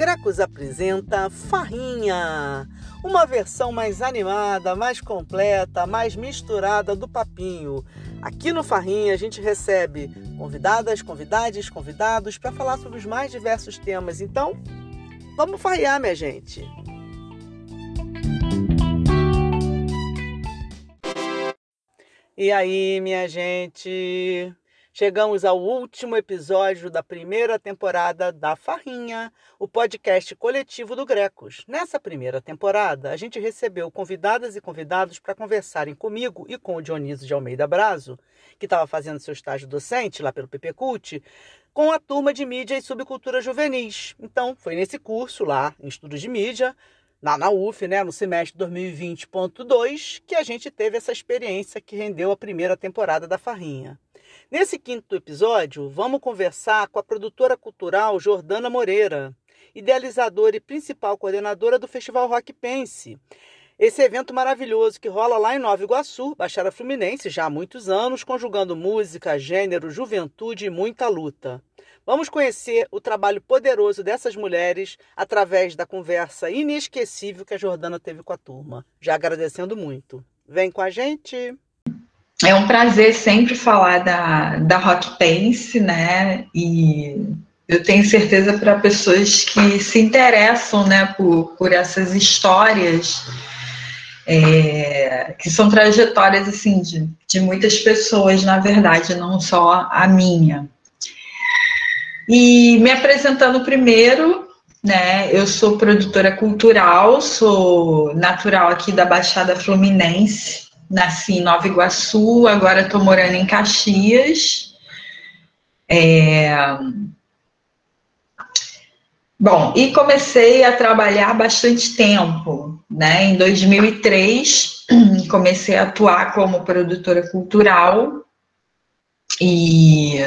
Grecos apresenta Farrinha, uma versão mais animada, mais completa, mais misturada do papinho. Aqui no Farrinha a gente recebe convidadas, convidados, convidados para falar sobre os mais diversos temas. Então, vamos farrear, minha gente. E aí, minha gente? Chegamos ao último episódio da primeira temporada da Farrinha, o podcast coletivo do Grecos. Nessa primeira temporada, a gente recebeu convidadas e convidados para conversarem comigo e com o Dionísio de Almeida Brazo, que estava fazendo seu estágio docente lá pelo PP Cult, com a turma de mídia e subcultura juvenis. Então, foi nesse curso lá, em estudos de mídia, na, na UF, né, no semestre 2020.2, que a gente teve essa experiência que rendeu a primeira temporada da Farrinha. Nesse quinto episódio, vamos conversar com a produtora cultural Jordana Moreira, idealizadora e principal coordenadora do Festival Rock Pense. Esse evento maravilhoso que rola lá em Nova Iguaçu, Baixada Fluminense, já há muitos anos, conjugando música, gênero, juventude e muita luta. Vamos conhecer o trabalho poderoso dessas mulheres através da conversa inesquecível que a Jordana teve com a turma. Já agradecendo muito. Vem com a gente! É um prazer sempre falar da, da Rock Pense, né? E eu tenho certeza para pessoas que se interessam, né, por, por essas histórias, é, que são trajetórias, assim, de, de muitas pessoas, na verdade, não só a minha. E me apresentando primeiro, né, eu sou produtora cultural, sou natural aqui da Baixada Fluminense, nasci em Nova Iguaçu, agora estou morando em Caxias. É... Bom, e comecei a trabalhar bastante tempo, né? Em 2003, comecei a atuar como produtora cultural e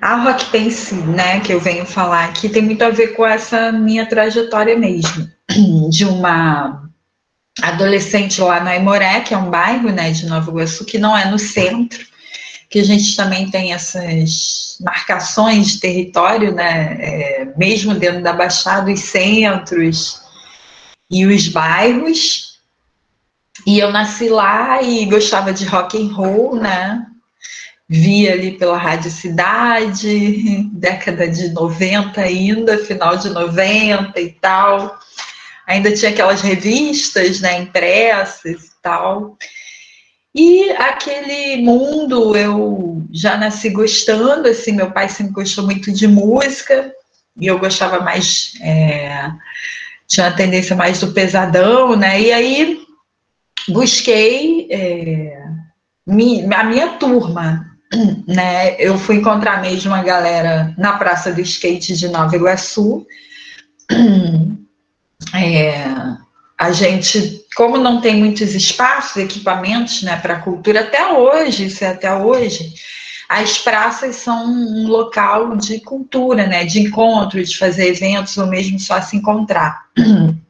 a Rock Pense, né, que eu venho falar aqui, tem muito a ver com essa minha trajetória mesmo, de uma adolescente lá no Aimoré, que é um bairro né, de Nova Iguaçu, que não é no centro, que a gente também tem essas marcações de território, né, é, mesmo dentro da Baixada, os centros e os bairros. E eu nasci lá e gostava de rock and roll, né? Vi ali pela Rádio Cidade, década de 90 ainda, final de 90 e tal ainda tinha aquelas revistas, né, impressas e tal. E aquele mundo eu já nasci gostando, assim, meu pai sempre gostou muito de música, e eu gostava mais, é, tinha a tendência mais do pesadão, né, e aí busquei é, a minha turma, né, eu fui encontrar mesmo uma galera na Praça do Skate de Nova Iguaçu, é, a gente, como não tem muitos espaços, equipamentos né, para a cultura, até hoje, isso é até hoje, as praças são um local de cultura, né, de encontro, de fazer eventos ou mesmo só se encontrar.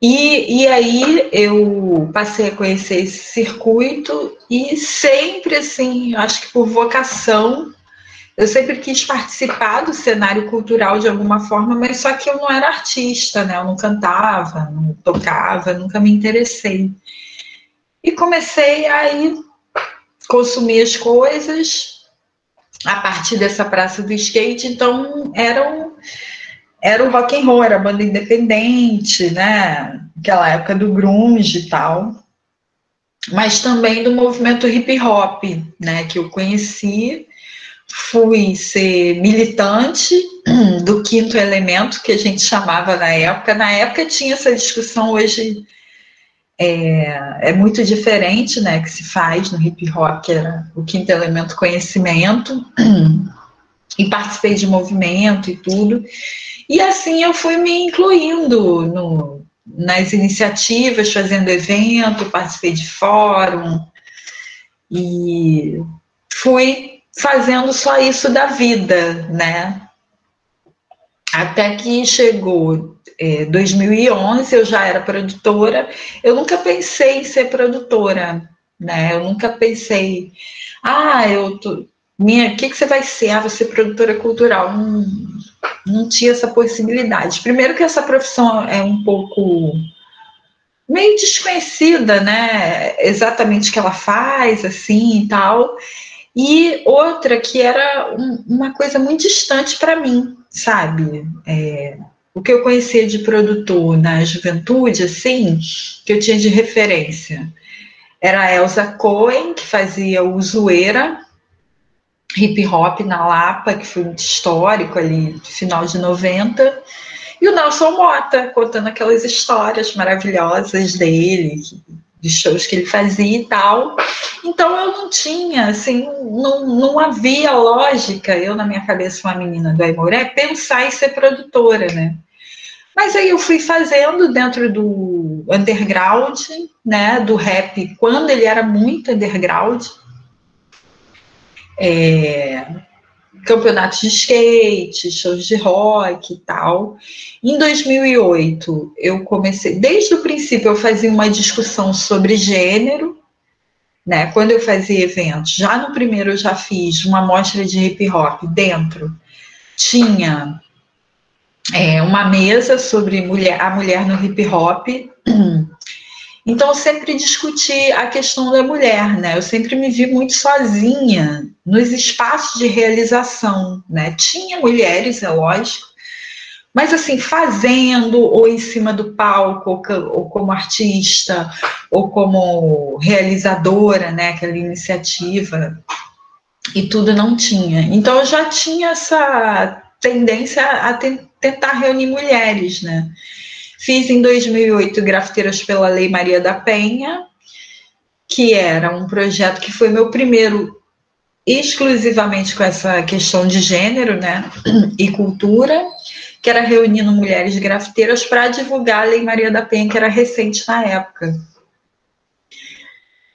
E, e aí eu passei a conhecer esse circuito e sempre assim, acho que por vocação, eu sempre quis participar do cenário cultural de alguma forma, mas só que eu não era artista, né? Eu não cantava, não tocava, nunca me interessei. E comecei a ir consumir as coisas a partir dessa praça do skate, então era um, era o rock and roll, era banda independente, né? Aquela época do grunge e tal. Mas também do movimento hip hop, né, que eu conheci fui ser militante do quinto elemento, que a gente chamava na época. Na época tinha essa discussão, hoje é, é muito diferente, né, que se faz no hip hop, era o quinto elemento conhecimento, e participei de movimento e tudo. E assim eu fui me incluindo no, nas iniciativas, fazendo evento, participei de fórum, e fui fazendo só isso da vida, né? Até que chegou é, 2011, eu já era produtora. Eu nunca pensei em ser produtora, né? Eu nunca pensei, ah, eu tô, minha, o que, que você vai ser? Ah, você produtora cultural. Hum, não tinha essa possibilidade. Primeiro que essa profissão é um pouco meio desconhecida, né? Exatamente o que ela faz, assim e tal. E outra que era um, uma coisa muito distante para mim, sabe? É, o que eu conhecia de produtor na juventude, assim, que eu tinha de referência, era a Elsa Cohen, que fazia o Zoeira, hip hop na Lapa, que foi muito histórico ali, final de 90, e o Nelson Mota, contando aquelas histórias maravilhosas dele, de shows que ele fazia e tal. Então eu não tinha, assim, não, não havia lógica, eu na minha cabeça, uma menina do Aimoré, pensar em ser produtora, né? Mas aí eu fui fazendo dentro do underground, né, do rap, quando ele era muito underground. É, campeonatos de skate, shows de rock e tal. Em 2008, eu comecei, desde o princípio, eu fazia uma discussão sobre gênero, né? Quando eu fazia eventos, já no primeiro eu já fiz uma mostra de hip hop dentro. Tinha é, uma mesa sobre mulher, a mulher no hip hop. Então, eu sempre discuti a questão da mulher, né? Eu sempre me vi muito sozinha nos espaços de realização, né? Tinha mulheres, é lógico, mas assim, fazendo, ou em cima do palco, ou, ou como artista, ou como realizadora, né? Aquela iniciativa, e tudo não tinha. Então, eu já tinha essa tendência a tentar reunir mulheres, né? Fiz em 2008 Grafiteiras pela Lei Maria da Penha, que era um projeto que foi meu primeiro exclusivamente com essa questão de gênero, né, e cultura, que era reunindo mulheres grafiteiras para divulgar a Lei Maria da Penha, que era recente na época.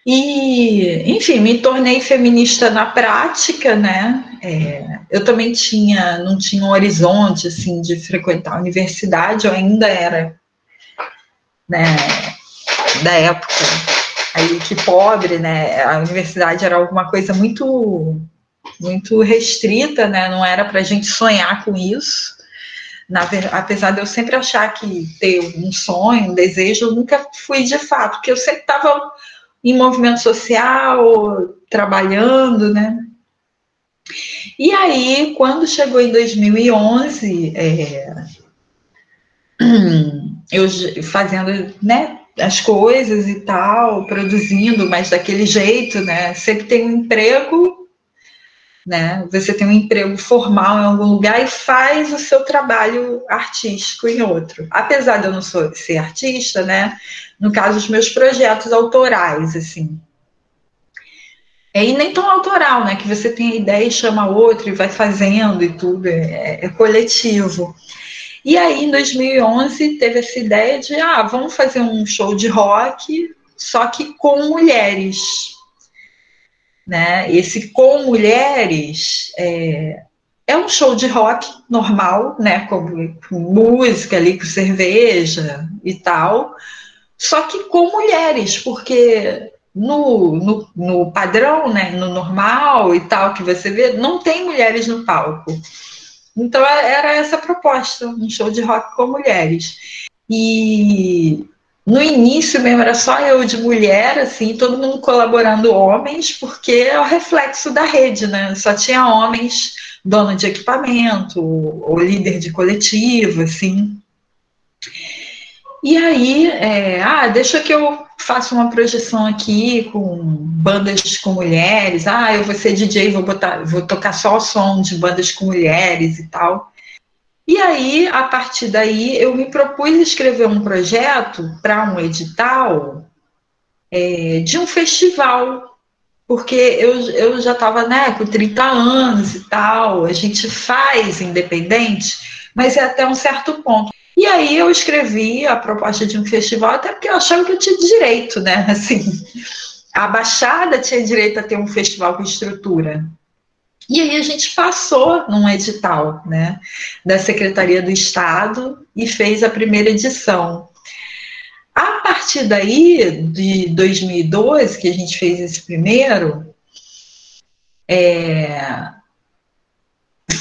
E, enfim, me tornei feminista na prática, né? É, eu também tinha, não tinha um horizonte assim de frequentar a universidade, eu ainda era, né, da época aí que pobre, né? A universidade era alguma coisa muito muito restrita, né? Não era para a gente sonhar com isso. Na, apesar de eu sempre achar que ter um sonho, um desejo, eu nunca fui de fato, porque eu sempre estava em movimento social, trabalhando, né? E aí, quando chegou em 2011, é, eu fazendo, né, as coisas e tal, produzindo, mas daquele jeito, né? Sempre tem um emprego, né? Você tem um emprego formal em algum lugar e faz o seu trabalho artístico em outro. Apesar de eu não sou, ser artista, né? No caso, os meus projetos autorais, assim. É, e nem tão autoral, né? Que você tem a ideia e chama outro e vai fazendo e tudo, é, é coletivo. E aí, em 2011, teve essa ideia de, ah, vamos fazer um show de rock, só que com mulheres. Né? Esse com mulheres é, é um show de rock normal, né? Com, com música ali, com cerveja e tal, só que com mulheres, porque no, no, no, padrão, né, no normal e tal que você vê, não tem mulheres no palco. Então é, era essa a proposta, um show de rock com mulheres. E no início mesmo era só eu de mulher, assim, todo mundo colaborando homens, porque é o reflexo da rede, né? Só tinha homens, dono de equipamento, ou líder de coletivo, assim. E aí, é, ah, deixa que eu faça uma projeção aqui com bandas com mulheres. Ah, eu vou ser DJ, vou botar, vou tocar só o som de bandas com mulheres e tal. E aí, a partir daí, eu me propus escrever um projeto para um edital é, de um festival, porque eu, eu já estava né, com 30 anos e tal, a gente faz independente, mas é até um certo ponto. E aí eu escrevi a proposta de um festival, até porque eu achava que eu tinha direito, né? Assim, a Baixada tinha direito a ter um festival com estrutura. E aí a gente passou num edital, né, da Secretaria do Estado e fez a primeira edição. A partir daí, de 2012, que a gente fez esse primeiro, é,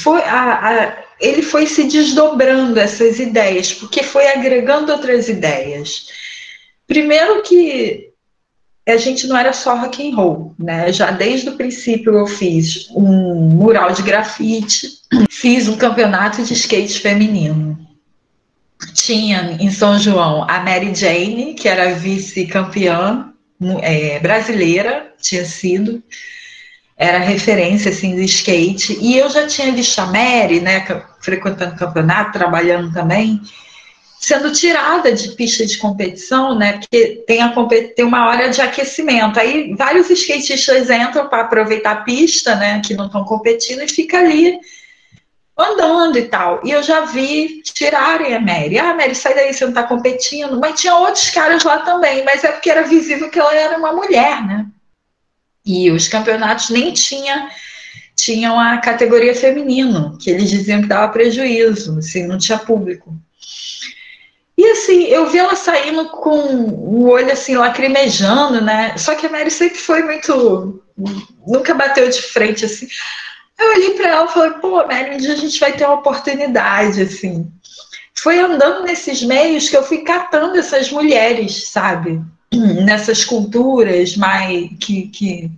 foi a, a ele foi se desdobrando essas ideias, porque foi agregando outras ideias. Primeiro que a gente não era só rock and roll, né? Já desde o princípio eu fiz um mural de grafite, fiz um campeonato de skate feminino. Tinha em São João a Mary Jane, que era vice-campeã é, brasileira, tinha sido, era referência assim do skate. E eu já tinha visto a Mary, né, frequentando campeonato, trabalhando também sendo tirada de pista de competição, né? Porque tem, a, tem uma hora de aquecimento. Aí vários skatistas entram para aproveitar a pista, né? Que não estão competindo e fica ali andando e tal. E eu já vi tirarem a Mary. Ah, Mary, sai daí, você não está competindo. Mas tinha outros caras lá também, mas é porque era visível que ela era uma mulher, né? E os campeonatos nem tinha tinham a categoria feminino, que eles diziam que dava prejuízo, assim, não tinha público. E assim, eu vi ela saindo com o olho assim lacrimejando, né? Só que a Mary sempre foi muito. Nunca bateu de frente assim. Eu olhei para ela e falei, pô, Mary, um dia a gente vai ter uma oportunidade, assim. Foi andando nesses meios que eu fui catando essas mulheres, sabe? Nessas culturas mais. que, que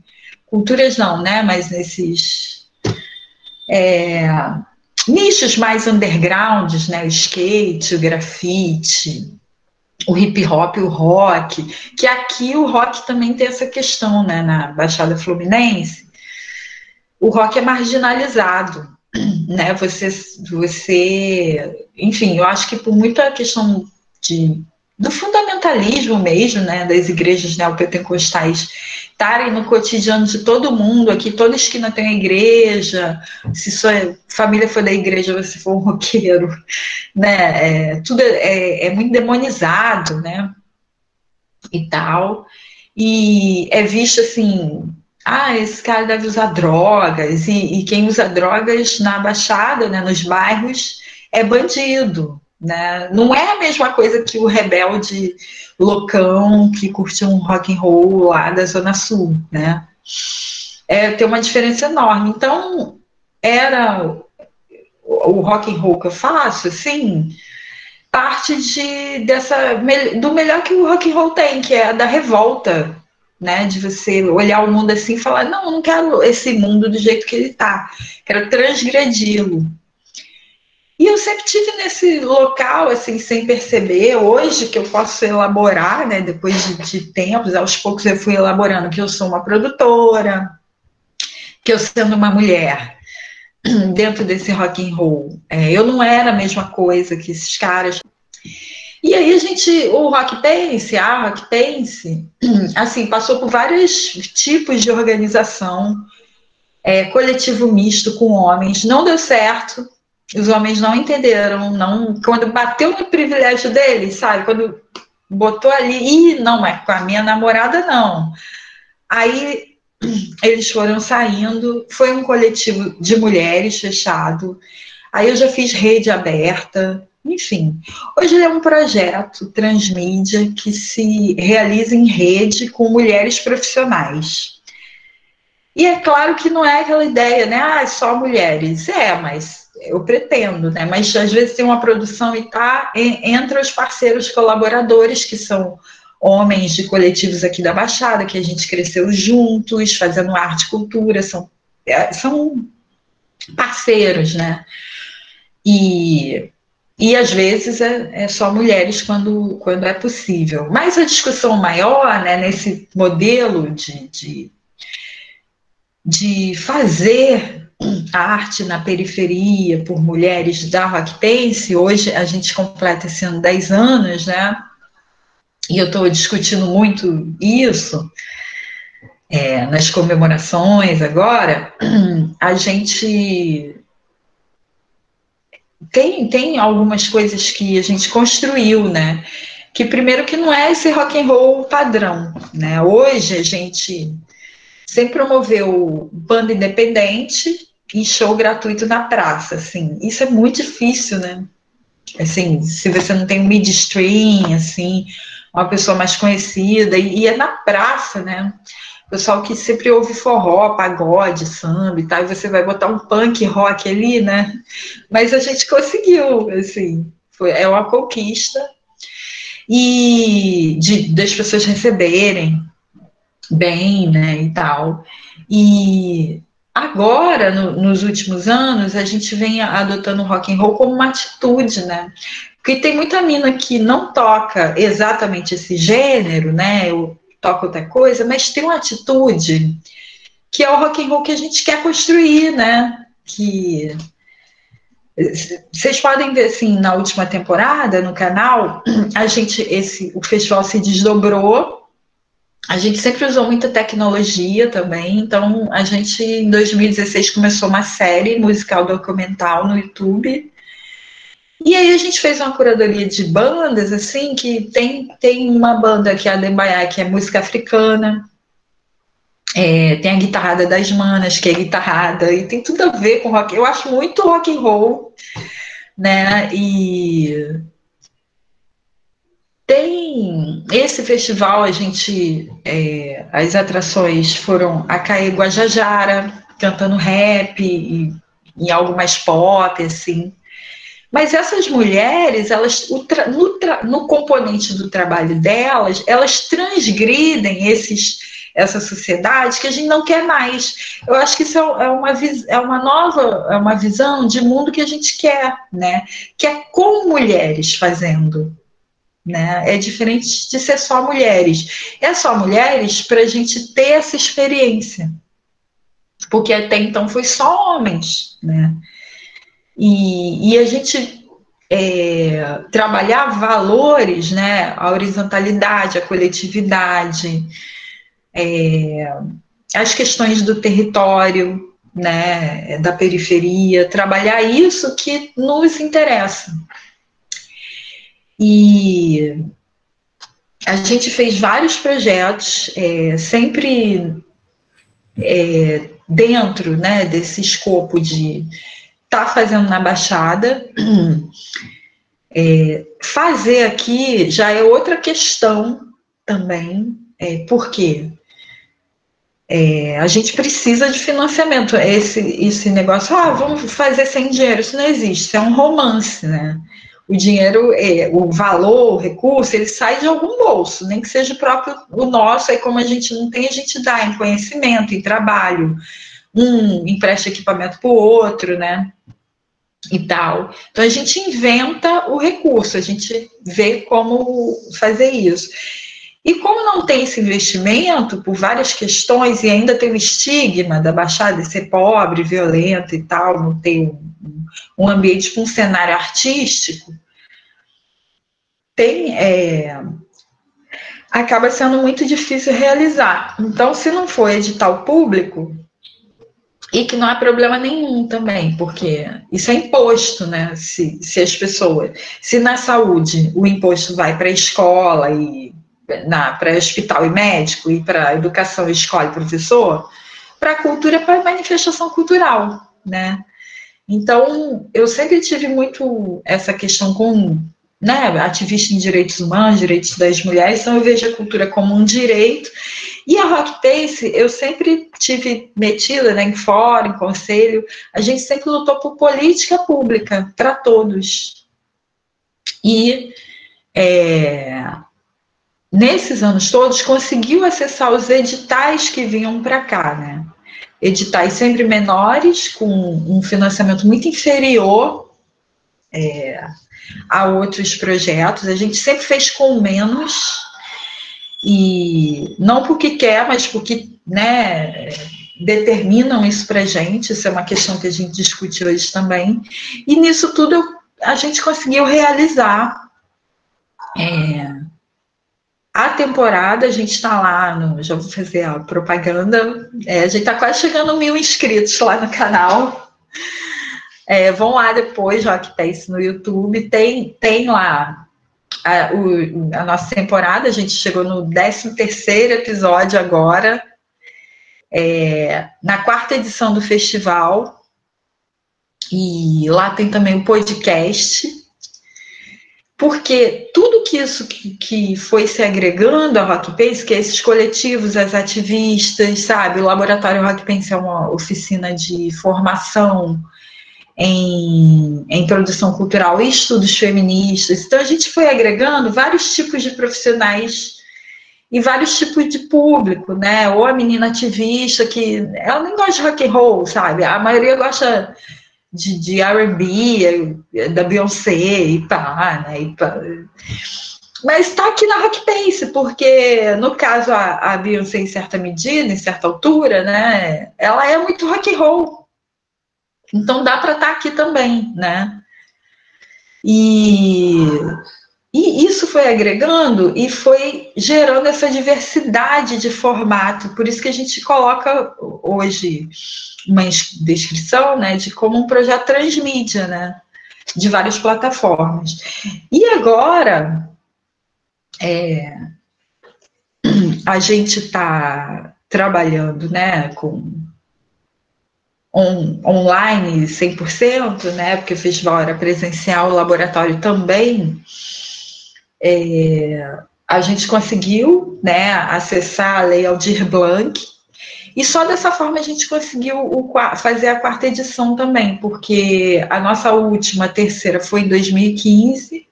culturas não, né? Mas nesses. É, nichos mais undergrounds, né? O skate, o grafite, o hip hop, o rock, que aqui o rock também tem essa questão, né? Na Baixada Fluminense, o rock é marginalizado, né? Você, você, enfim, eu acho que por muita questão de do fundamentalismo mesmo, né, das igrejas neopentecostais estarem no cotidiano de todo mundo, aqui toda esquina tem uma igreja, se sua família for da igreja, você for um roqueiro, né, é, tudo é, é muito demonizado, né, e tal, e é visto assim, ah, esse cara deve usar drogas, e, e quem usa drogas na Baixada, né, nos bairros, é bandido, né? Não é a mesma coisa que o rebelde loucão que curte um rock and roll lá da Zona Sul, né? É, tem uma diferença enorme. Então, era o rock and roll que eu faço, assim, parte de dessa do melhor que o rock and roll tem, que é a da revolta, né? De você olhar o mundo assim e falar, não, não quero esse mundo do jeito que ele tá, quero transgredi-lo. E eu sempre tive nesse local, assim, sem perceber. Hoje que eu posso elaborar, né, depois de, de tempos, aos poucos eu fui elaborando que eu sou uma produtora, que eu sendo uma mulher dentro desse rock and roll, é, eu não era a mesma coisa que esses caras. E aí a gente, o Rock Pense, a Rock Pense, assim, passou por vários tipos de organização, é, coletivo misto com homens, não deu certo, os homens não entenderam, não, quando bateu no privilégio deles, sabe? Quando botou ali, e não, mas com a minha namorada não. Aí eles foram saindo, foi um coletivo de mulheres fechado. Aí eu já fiz rede aberta, enfim. Hoje é um projeto transmídia que se realiza em rede com mulheres profissionais. E é claro que não é aquela ideia, né? Ah, só mulheres. É, mas eu pretendo, né? Mas às vezes tem uma produção e tá entre os parceiros colaboradores, que são homens de coletivos aqui da Baixada, que a gente cresceu juntos, fazendo arte e cultura, são, é, são parceiros, né? E, e às vezes é, é, só mulheres quando, quando é possível. Mas a discussão maior, né, nesse modelo de, de, de fazer arte na periferia por mulheres da Rockpense. Hoje a gente completa esse ano 10 anos, né? E eu estou discutindo muito isso é, nas comemorações agora. A gente tem, tem algumas coisas que a gente construiu, né? Que primeiro que não é esse rock and roll padrão, né? Hoje a gente sempre promoveu banda independente e show gratuito na praça, assim. Isso é muito difícil, né? Assim, se você não tem um midstream, assim, uma pessoa mais conhecida, e, e é na praça, né? pessoal que sempre ouve forró, pagode, samba e tal, e você vai botar um punk rock ali, né? Mas a gente conseguiu, assim, foi, é uma conquista. E de, das pessoas receberem bem, né, e tal. E agora, no, nos últimos anos, a gente vem adotando o rock and roll como uma atitude, né? Porque tem muita mina que não toca exatamente esse gênero, né? Eu toco outra coisa, mas tem uma atitude que é o rock and roll que a gente quer construir, né? Que vocês podem ver assim na última temporada no canal, a gente esse o festival se desdobrou. A gente sempre usou muita tecnologia também, então a gente em 2016 começou uma série musical documental no YouTube e aí a gente fez uma curadoria de bandas, assim, que tem, tem uma banda que é a Dembaiá, que é música africana, é, tem a guitarrada das manas, que é guitarrada, e tem tudo a ver com rock. Eu acho muito rock and roll, né? E tem esse festival, a gente, é, as atrações foram a Caê Guajajara, cantando rap e, algo mais pop, assim. Mas essas mulheres, elas, no, no, componente do trabalho delas, elas transgridem esses, essa sociedade que a gente não quer mais. Eu acho que isso é, é uma, é uma nova, é uma visão de mundo que a gente quer, né? Que é com mulheres fazendo. Né? É diferente de ser só mulheres. É só mulheres para a gente ter essa experiência. Porque até então foi só homens, né? E, e a gente é, trabalhar valores, né, a horizontalidade, a coletividade, é, as questões do território, né, da periferia, trabalhar isso que nos interessa. E a gente fez vários projetos, é, sempre é, dentro né, desse escopo de está fazendo na Baixada. É, fazer aqui já é outra questão também, é, porque é, a gente precisa de financiamento. Esse, esse negócio, ah, vamos fazer sem dinheiro, isso não existe, isso é um romance, né? O dinheiro, é, o valor, o recurso, ele sai de algum bolso, nem que seja o próprio o nosso, aí como a gente não tem, a gente dá em conhecimento, em trabalho, um empresta equipamento para o outro, né? E tal. Então a gente inventa o recurso, a gente vê como fazer isso. E como não tem esse investimento, por várias questões, e ainda tem o estigma da Baixada de ser pobre, violenta e tal, não ter um, ambiente com um cenário artístico, tem. É, acaba sendo muito difícil realizar. Então, se não for edital público, e que não há problema nenhum também, porque isso é imposto, né? Se, se as pessoas. Se na saúde o imposto vai para a escola e para hospital e médico, e para educação, escola e professor, para a cultura, para manifestação cultural, né? Então, eu sempre tive muito essa questão com né, ativista em direitos humanos, direitos das mulheres, então eu vejo a cultura como um direito e a Rock Pace, eu sempre tive metida né, em fórum, em conselho, a gente sempre lutou por política pública para todos. E é, nesses anos todos conseguiu acessar os editais que vinham para cá, né? Editais sempre menores, com um financiamento muito inferior é, a outros projetos. A gente sempre fez com menos, e não porque quer, mas porque né, determinam isso para a gente, isso é uma questão que a gente discute hoje também, e nisso tudo a gente conseguiu realizar. É, temporada, a gente está lá, no, já vou fazer a propaganda, é, a gente está quase chegando a mil inscritos lá no canal. É, vão lá depois, que tem isso no YouTube, tem, tem lá a, o, a nossa temporada, a gente chegou no 13 terceiro episódio agora, é, na quarta edição do festival, e lá tem também o podcast, porque tudo que isso que, foi se agregando à Rock Pace, que é esses coletivos, as ativistas, sabe? O Laboratório Rock Pace é uma oficina de formação em, em produção cultural e estudos feministas. Então, a gente foi agregando vários tipos de profissionais e vários tipos de público, né? Ou a menina ativista que ela nem gosta de rock and roll, sabe? A maioria gosta de, de R&B, da Beyoncé e pá, né? E pá. Mas está aqui na Rock Pace, porque no caso a, a Beyoncé em certa medida, em certa altura, né? Ela é muito rock and roll. Então dá para estar tá aqui também, né? E, e isso foi agregando e foi gerando essa diversidade de formato. Por isso que a gente coloca hoje uma descrição né, de como um projeto transmídia, né? De várias plataformas. E agora, é, a gente está trabalhando né, com on, online 100%, né, porque o festival era presencial, o laboratório também, é, a gente conseguiu né, acessar a Lei Aldir Blanc, e só dessa forma a gente conseguiu o, fazer a quarta edição também, porque a nossa última, terceira, foi em 2015,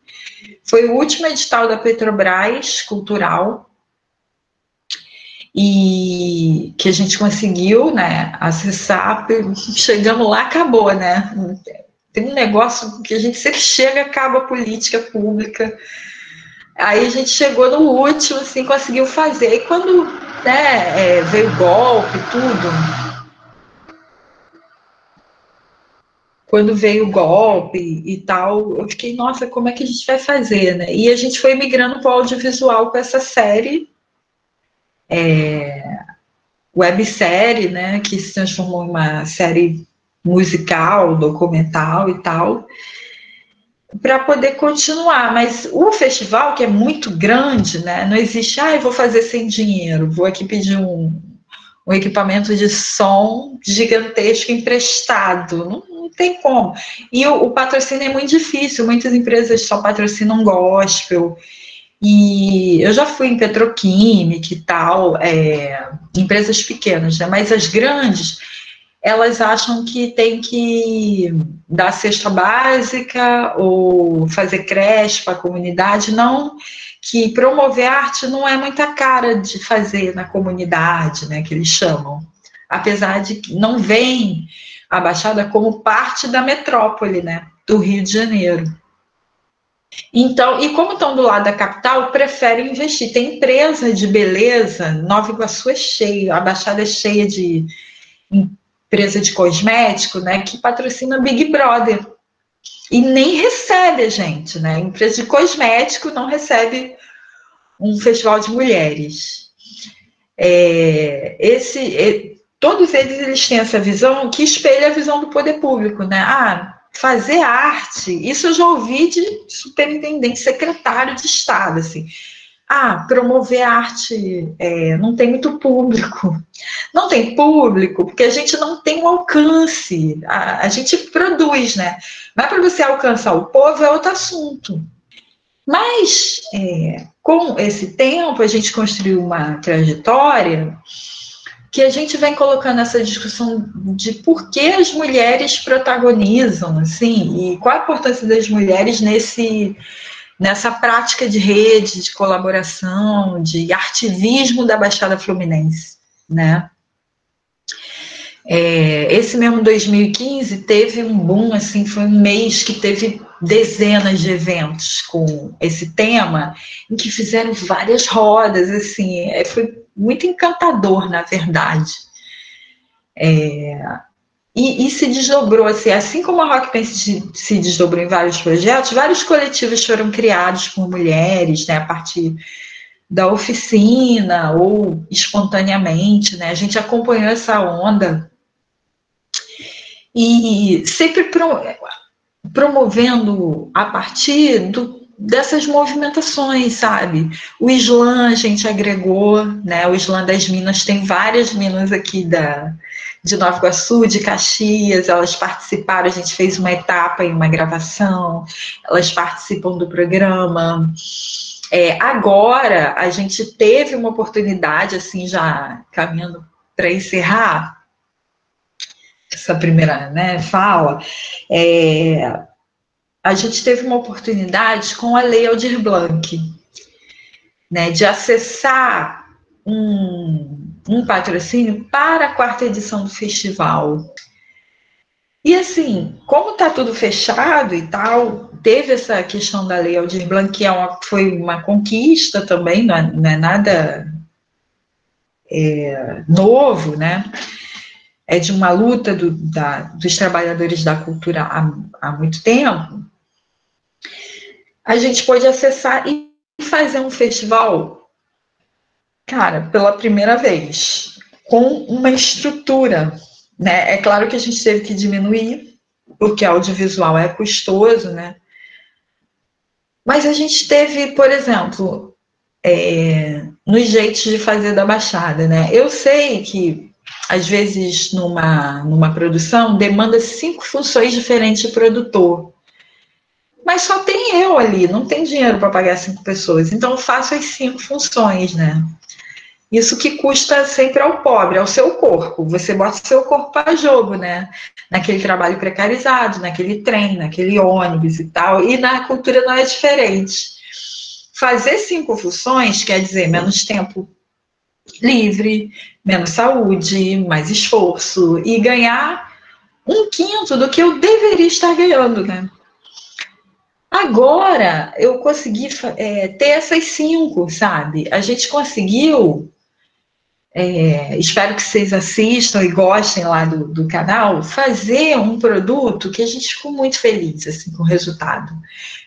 foi o último edital da Petrobras Cultural, e que a gente conseguiu né, acessar, chegamos lá, acabou, né? Tem um negócio que a gente sempre chega, acaba a política pública. Aí a gente chegou no último, assim, conseguiu fazer. E quando né, é, veio o golpe, tudo, quando veio o golpe e tal, eu fiquei, nossa, como é que a gente vai fazer, né? E a gente foi migrando para o audiovisual com essa série, é, websérie, né, que se transformou em uma série musical, documental e tal, para poder continuar. Mas o festival, que é muito grande, né, não existe, ah, eu vou fazer sem dinheiro, vou aqui pedir um, um equipamento de som gigantesco emprestado. Não, não tem como. E o, o, patrocínio é muito difícil, muitas empresas só patrocinam gospel. E eu já fui em petroquímica e tal, é, empresas pequenas, né? mas as grandes, elas acham que tem que dar cesta básica ou fazer creche para a comunidade, não que promover arte não é muita cara de fazer na comunidade, né, que eles chamam. Apesar de que não vem a Baixada como parte da metrópole, né, do Rio de Janeiro. Então, e como estão do lado da capital, preferem investir. Tem empresa de beleza, Nova Iguaçu é cheio, a Baixada é cheia de empresa de cosmético, né, que patrocina Big Brother. E nem recebe a gente, né? empresa de cosmético não recebe um festival de mulheres. É, esse, todos eles, eles têm essa visão que espelha a visão do poder público, né? Ah, fazer arte, isso eu já ouvi de superintendente, secretário de Estado, assim. Ah, promover arte é, não tem muito público. Não tem público porque a gente não tem um alcance. A, a gente produz, né? Mas para você alcançar o povo é outro assunto. Mas é, com esse tempo a gente construiu uma trajetória que a gente vem colocando essa discussão de por que as mulheres protagonizam, assim, e qual a importância das mulheres nesse nessa prática de rede, de colaboração, de artivismo da Baixada Fluminense, né? É, esse mesmo 2015 teve um boom, assim, foi um mês que teve dezenas de eventos com esse tema, em que fizeram várias rodas, assim, é, foi muito encantador, na verdade. É, e, e, se desdobrou, assim, assim como a Rock Pen se, se, desdobrou em vários projetos, vários coletivos foram criados por mulheres, né, a partir da oficina ou espontaneamente, né, a gente acompanhou essa onda. E sempre pro, promovendo a partir do dessas movimentações, sabe? O Islã a gente agregou, né? O Islã das Minas tem várias minas aqui da de Nova Iguaçu, de Caxias, elas participaram, a gente fez uma etapa em uma gravação, elas participam do programa. É, agora a gente teve uma oportunidade, assim, já caminhando para encerrar essa primeira né, fala, é, a gente teve uma oportunidade com a Lei Aldir Blanc, né, de acessar um, um patrocínio para a quarta edição do festival. E assim, como está tudo fechado e tal, teve essa questão da Lei Aldir Blanc, que é uma, foi uma conquista também, não é, não é nada é, novo, né? É de uma luta do, da, dos trabalhadores da cultura há, há muito tempo a gente pôde acessar e fazer um festival, cara, pela primeira vez, com uma estrutura, né? É claro que a gente teve que diminuir, porque audiovisual é custoso, né? Mas a gente teve, por exemplo, é, nos jeitos de fazer da Baixada, né? Eu sei que às vezes numa, numa produção demanda cinco funções diferentes de produtor mas só tem eu ali, não tem dinheiro para pagar cinco pessoas. Então eu faço as cinco funções, né? Isso que custa sempre ao pobre, ao seu corpo. Você bota seu corpo para jogo, né? Naquele trabalho precarizado, naquele trem, naquele ônibus e tal. E na cultura não é diferente. Fazer cinco funções quer dizer menos tempo livre, menos saúde, mais esforço e ganhar um quinto do que eu deveria estar ganhando, né? Agora eu consegui é, ter essas cinco, sabe? A gente conseguiu. É, espero que vocês assistam e gostem lá do, do canal, fazer um produto que a gente ficou muito feliz assim, com o resultado.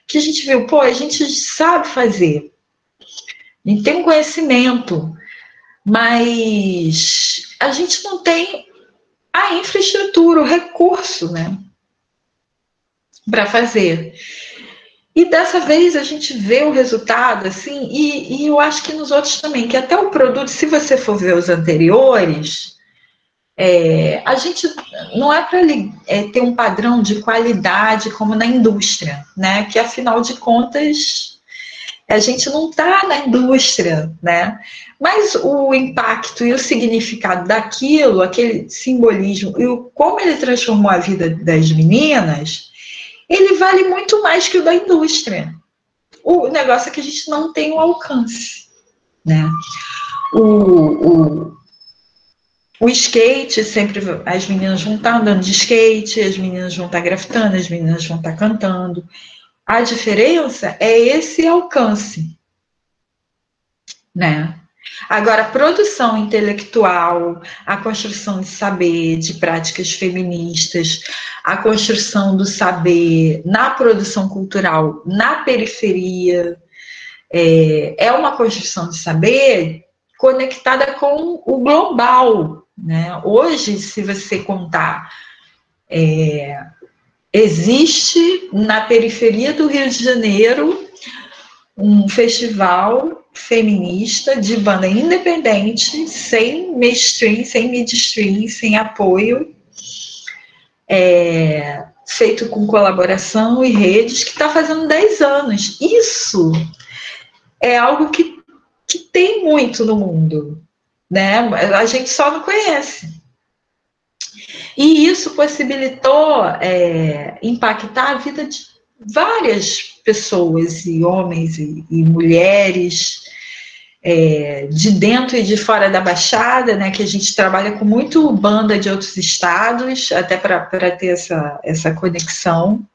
Que a gente viu, pô, a gente sabe fazer, a gente tem um conhecimento, mas a gente não tem a infraestrutura, o recurso, né? Para fazer. E dessa vez a gente vê o resultado, assim, e, e, eu acho que nos outros também, que até o produto, se você for ver os anteriores, é, a gente não é para é, ter um padrão de qualidade como na indústria, né? Que afinal de contas a gente não está na indústria, né? Mas o impacto e o significado daquilo, aquele simbolismo e o, como ele transformou a vida das meninas, ele vale muito mais que o da indústria. O negócio é que a gente não tem o alcance, né? O, o, o skate, sempre as meninas vão estar andando de skate, as meninas vão estar grafitando, as meninas vão estar cantando. A diferença é esse alcance, né? Agora, a produção intelectual, a construção de saber, de práticas feministas, a construção do saber na produção cultural, na periferia, é, é uma construção de saber conectada com o global. Né? Hoje, se você contar, é, existe na periferia do Rio de Janeiro um festival feminista de banda independente, sem mainstream, sem midstream, sem apoio, é, feito com colaboração e redes, que está fazendo 10 anos. Isso é algo que, que tem muito no mundo, né? A gente só não conhece. E isso possibilitou é, impactar a vida de várias pessoas, e homens e, e mulheres, é, de dentro e de fora da Baixada, né, que a gente trabalha com muito banda de outros estados, até para ter essa, essa conexão.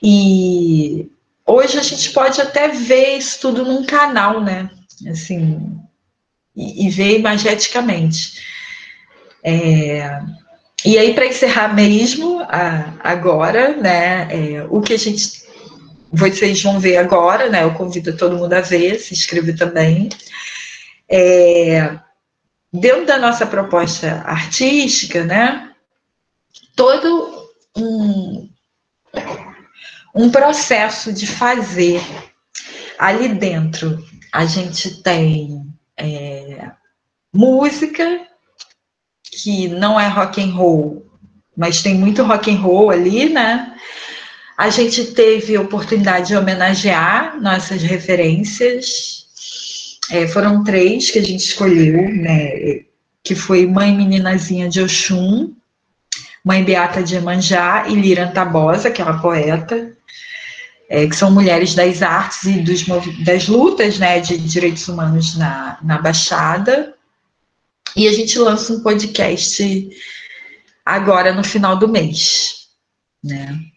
E hoje a gente pode até ver isso tudo num canal, né? Assim, e, e ver imageticamente. É, e aí, para encerrar mesmo, a, agora, né, é, o que a gente. Vocês vão ver agora, né? Eu convido todo mundo a ver, se inscreve também. É, dentro da nossa proposta artística, né? Todo um, um processo de fazer. Ali dentro a gente tem é, música que não é rock and roll, mas tem muito rock and roll ali, né? A gente teve oportunidade de homenagear nossas referências. É, foram três que a gente escolheu, né? Que foi Mãe Meninazinha de Oxum, Mãe Beata de Emanjá e Lira Tabosa, que é uma poeta, é, que são mulheres das artes e dos, das lutas né, de direitos humanos na, na Baixada. E a gente lança um podcast agora no final do mês. Né?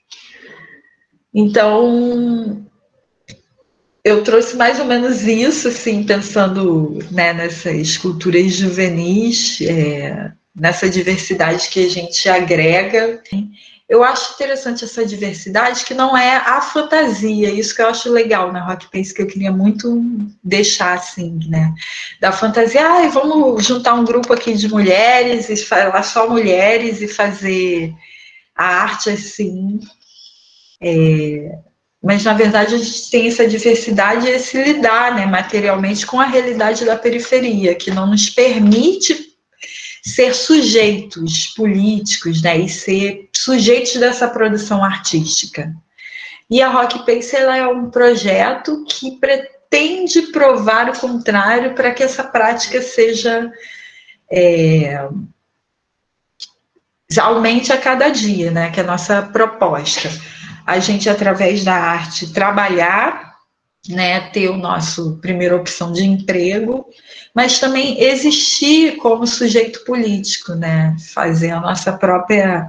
Então, eu trouxe mais ou menos isso, assim, pensando né, nessas culturas juvenis, é, nessa diversidade que a gente agrega. Eu acho interessante essa diversidade, que não é a fantasia, isso que eu acho legal na Rock Pace, que eu queria muito deixar assim, né? Da fantasia, ah, vamos juntar um grupo aqui de mulheres e falar só mulheres e fazer a arte assim. É, mas na verdade a gente tem essa diversidade e esse lidar né, materialmente com a realidade da periferia, que não nos permite ser sujeitos políticos, né, e ser sujeitos dessa produção artística. E a Rock Pace ela é um projeto que pretende provar o contrário para que essa prática seja é, aumente a cada dia, né, que é a nossa proposta. A gente, através da arte, trabalhar né, ter o nosso primeira opção de emprego, mas também existir como sujeito político, né, fazer a nossa própria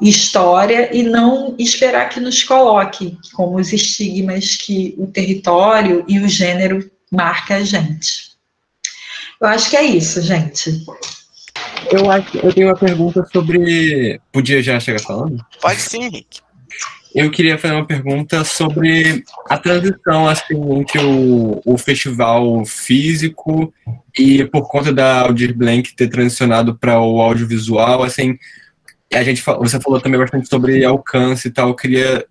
história e não esperar que nos coloque como os estigmas que o território e o gênero marca a gente. Eu acho que é isso, gente. Eu acho, eu tenho uma pergunta sobre. Podia já chegar falando? Pode sim, Henrique eu queria fazer uma pergunta sobre a transição assim, entre o, o festival físico e por conta da Audir Blank ter transicionado para o audiovisual, assim, a gente você falou também bastante sobre alcance e tal. Eu queria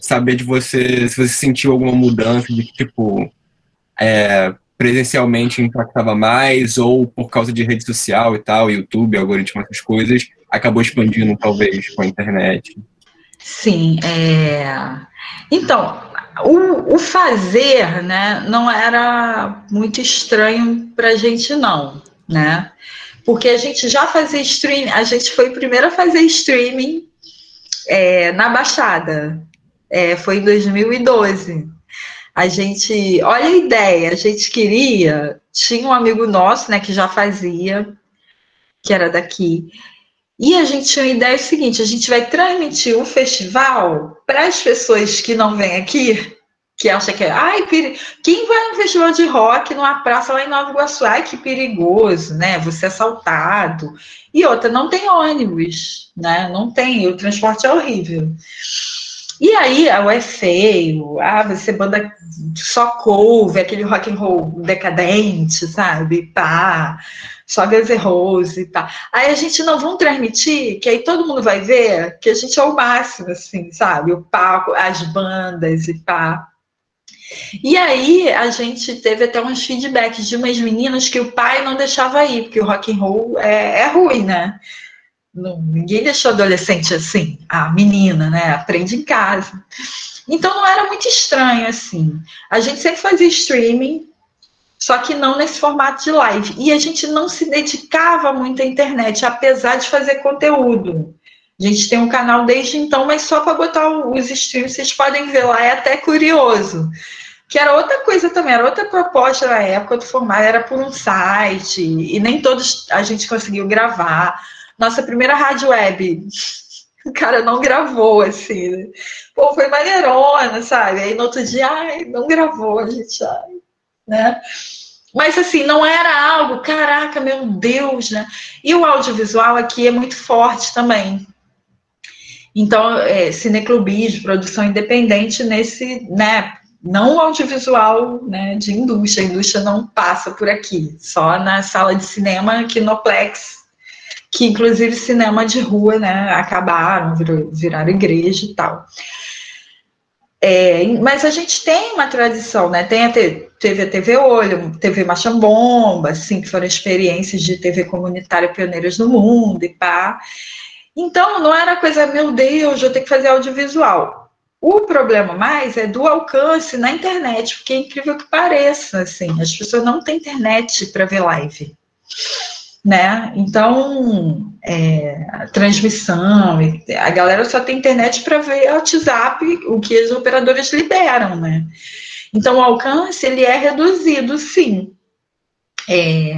saber de você se você sentiu alguma mudança de tipo é, presencialmente impactava mais ou por causa de rede social e tal, YouTube, algoritmo, essas coisas, acabou expandindo talvez com a internet. Sim, é... então, o, o, fazer, né, não era muito estranho para a gente, não, né? Porque a gente já fazia streaming, a gente foi primeiro a fazer streaming é, na Baixada, é, foi em 2012. A gente, olha a ideia, a gente queria, tinha um amigo nosso, né, que já fazia, que era daqui, e a gente tinha a ideia seguinte: a gente vai transmitir um festival para as pessoas que não vêm aqui, que acham que é, ai, quem vai no festival de rock numa praça lá em Nova Iguaçu? Ai, que perigoso, né? Você é assaltado. E outra, não tem ônibus, né? Não tem, o transporte é horrível. E aí, ah, é feio, ah, você banda só couve, aquele rock and roll decadente, sabe? Pá só Guns N' Roses e tal. Aí a gente não vamos transmitir, que aí todo mundo vai ver que a gente é o máximo, assim, sabe? O palco, as bandas e pá. E aí a gente teve até uns feedbacks de umas meninas que o pai não deixava ir, porque o rock and roll é, é ruim, né? Ninguém deixou adolescente assim, a menina, né? Aprende em casa. Então não era muito estranho assim. A gente sempre fazia streaming, só que não nesse formato de live. E a gente não se dedicava muito à internet, apesar de fazer conteúdo. A gente tem um canal desde então, mas só para botar os streams, vocês podem ver lá, é até curioso. Que era outra coisa também, era outra proposta na época do formato, era por um site, e nem todos a gente conseguiu gravar. Nossa primeira rádio web, o cara não gravou, assim, né? Pô, foi maneirona, sabe? Aí no outro dia, ai, não gravou, a gente, ai, né? Mas assim, não era algo, caraca, meu Deus, né? E o audiovisual aqui é muito forte também. Então, é, cineclubismo, produção independente nesse, né? Não audiovisual né, de indústria, a indústria não passa por aqui, só na sala de cinema Kinoplex, que inclusive cinema de rua, né, acabaram, viraram igreja e tal. É, mas a gente tem uma tradição, né? Tem a teve a TV Olho, TV Machambomba, assim, que foram experiências de TV comunitária pioneiras no mundo e pá. Então, não era coisa, meu Deus, eu tenho que fazer audiovisual. O problema mais é do alcance na internet, porque é incrível que pareça, assim, as pessoas não têm internet para ver live né? Então, é, a transmissão, a galera só tem internet para ver o WhatsApp, o que as operadoras liberam, né? Então, o alcance, ele é reduzido, sim. É,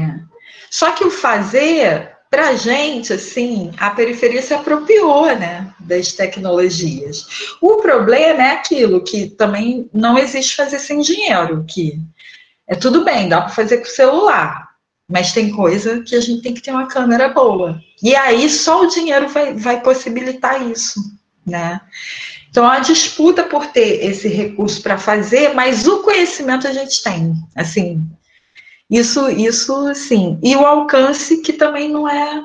só que o fazer, para a gente, assim, a periferia se apropriou, né, das tecnologias. O problema é aquilo que também não existe fazer sem dinheiro, que é tudo bem, dá para fazer com o celular, mas tem coisa que a gente tem que ter uma câmera boa. E aí só o dinheiro vai, vai possibilitar isso, né? Então a disputa por ter esse recurso para fazer, mas o conhecimento a gente tem, assim. Isso, isso sim. E o alcance que também não é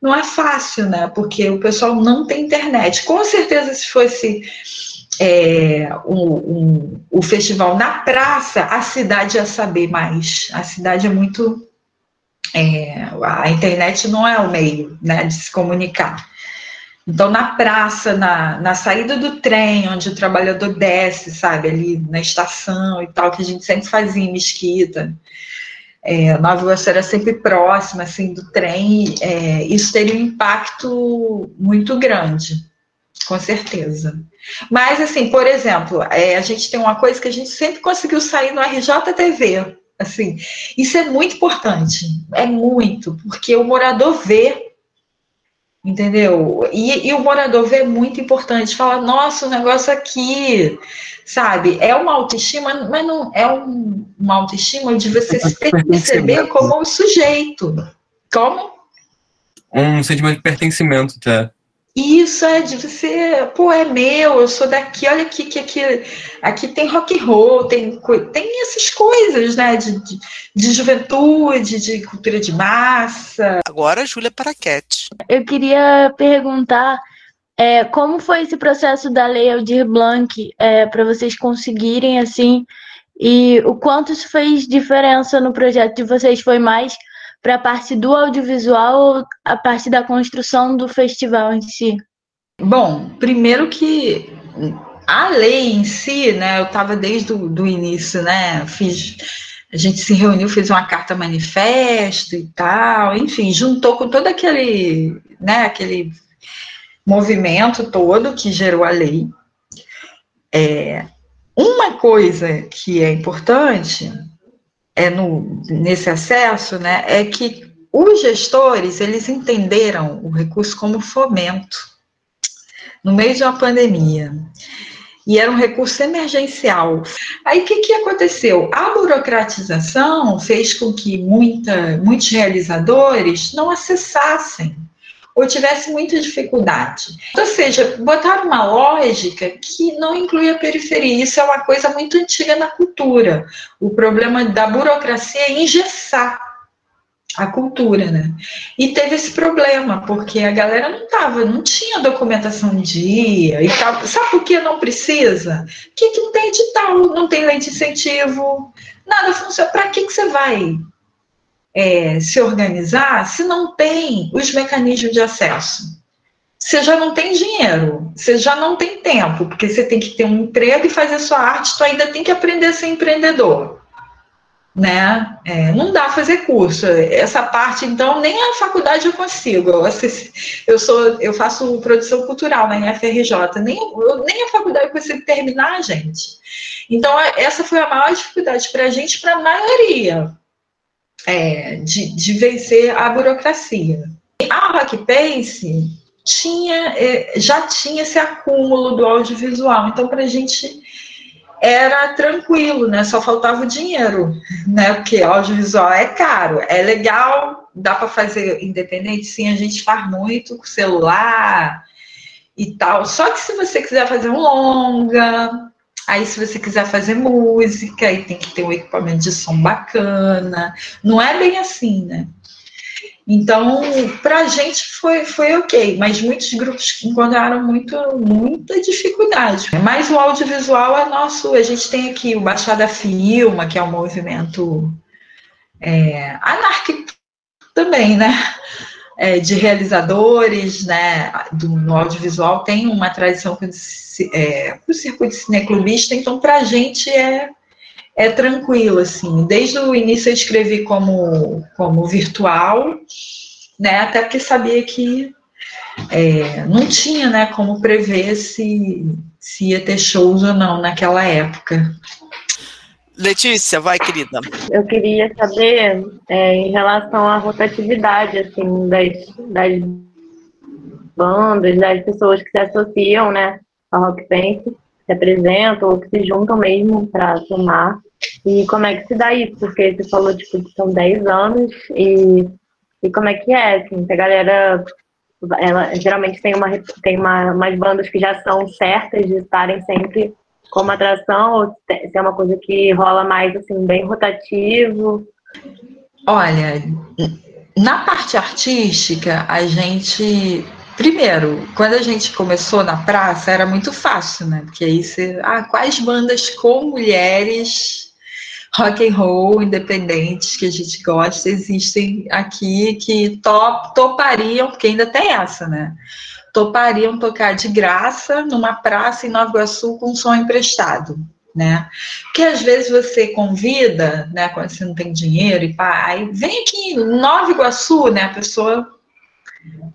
não é fácil, né? Porque o pessoal não tem internet. Com certeza, se fosse é, um, o festival na praça, a cidade ia saber mais. A cidade é muito é, a internet não é o meio né, de se comunicar. Então, na praça, na, na saída do trem, onde o trabalhador desce, sabe, ali na estação e tal, que a gente sempre fazia em Mesquita, é, Nova Iguaçu era sempre próxima, assim, do trem, é, isso teria um impacto muito grande, com certeza. Mas, assim, por exemplo, é, a gente tem uma coisa que a gente sempre conseguiu sair no RJTV, Assim, isso é muito importante, é muito, porque o morador vê, entendeu? E, e o morador vê é muito importante, fala, nossa, o negócio aqui, sabe? É uma autoestima, mas não é um, uma autoestima de você se perceber como um sujeito. Como? Um sentimento de pertencimento, tá? Isso é de você, pô, é meu, eu sou daqui, olha aqui que aqui, aqui tem rock and roll, tem, tem essas coisas, né, de, de, de juventude, de cultura de massa. Agora, Júlia Paraquete. Eu queria perguntar é, como foi esse processo da Lei Aldir Blanc é, para vocês conseguirem, assim, e o quanto isso fez diferença no projeto de vocês? Foi mais para a parte do audiovisual ou a parte da construção do festival em si? Bom, primeiro que a lei em si, né, eu estava desde o do início, né, fiz, a gente se reuniu, fez uma carta manifesto e tal, enfim, juntou com todo aquele, né, aquele movimento todo que gerou a lei. É, uma coisa que é importante é no, nesse acesso, né, é que os gestores, eles entenderam o recurso como fomento, no meio de uma pandemia. E era um recurso emergencial. Aí o que, que aconteceu? A burocratização fez com que muita, muitos realizadores não acessassem ou tivesse muita dificuldade. Ou seja, botar uma lógica que não inclui a periferia. Isso é uma coisa muito antiga na cultura. O problema da burocracia é engessar a cultura, né? E teve esse problema, porque a galera não tava, não tinha documentação em dia e tal. Sabe por que não precisa? Que, que não tem edital, não tem lei de incentivo, nada funciona. Para que, que você vai é, se organizar se não tem os mecanismos de acesso? Você já não tem dinheiro, você já não tem tempo, porque você tem que ter um emprego e fazer sua arte, tu ainda tem que aprender a ser empreendedor. Né? É, não dá fazer curso. Essa parte, então, nem a faculdade eu consigo. Eu, eu, sou, eu faço produção cultural na UFRJ, nem, eu, nem a faculdade eu consigo terminar, gente. Então, essa foi a maior dificuldade para a gente, para a maioria é, de, de vencer a burocracia. A Rockpace tinha, é, já tinha esse acúmulo do audiovisual, então para a gente era tranquilo, né? Só faltava o dinheiro, né? Porque audiovisual é caro, é legal, dá para fazer independente, sim, a gente faz muito com celular e tal. Só que se você quiser fazer um longa, Aí, se você quiser fazer música, aí tem que ter um equipamento de som bacana. Não é bem assim, né? Então, para a gente foi, foi ok, mas muitos grupos encontraram muito, muita dificuldade. Mas o audiovisual é nosso, a gente tem aqui o Baixada Filma, que é um movimento é, anárquico também, né? É, de realizadores, né? Do, no audiovisual tem uma tradição com é, o circuito cineclubista, então para a gente é é tranquilo, assim. Desde o início eu escrevi como, como virtual, né? Até porque sabia que é, não tinha, né, como prever se, se ia ter shows ou não naquela época. Letícia, vai, querida. Eu queria saber é, em relação à rotatividade, assim, das, das bandas, das pessoas que se associam, né, ao Rock Pense, se apresentam ou que se juntam mesmo para somar. E como é que se dá isso? Porque você falou, tipo, que são 10 anos e, e como é que é, assim, a galera ela geralmente tem uma tem uma, umas bandas que já são certas de estarem sempre como atração ou se é uma coisa que rola mais assim bem rotativo olha na parte artística a gente Primeiro, quando a gente começou na praça, era muito fácil, né? Porque aí você. Ah, quais bandas com mulheres rock and roll independentes que a gente gosta existem aqui que top, topariam, porque ainda tem essa, né? Topariam tocar de graça numa praça em Nova Iguaçu com som emprestado, né? Porque às vezes você convida, né, quando você não tem dinheiro e pá, aí vem aqui em Nova Iguaçu, né, a pessoa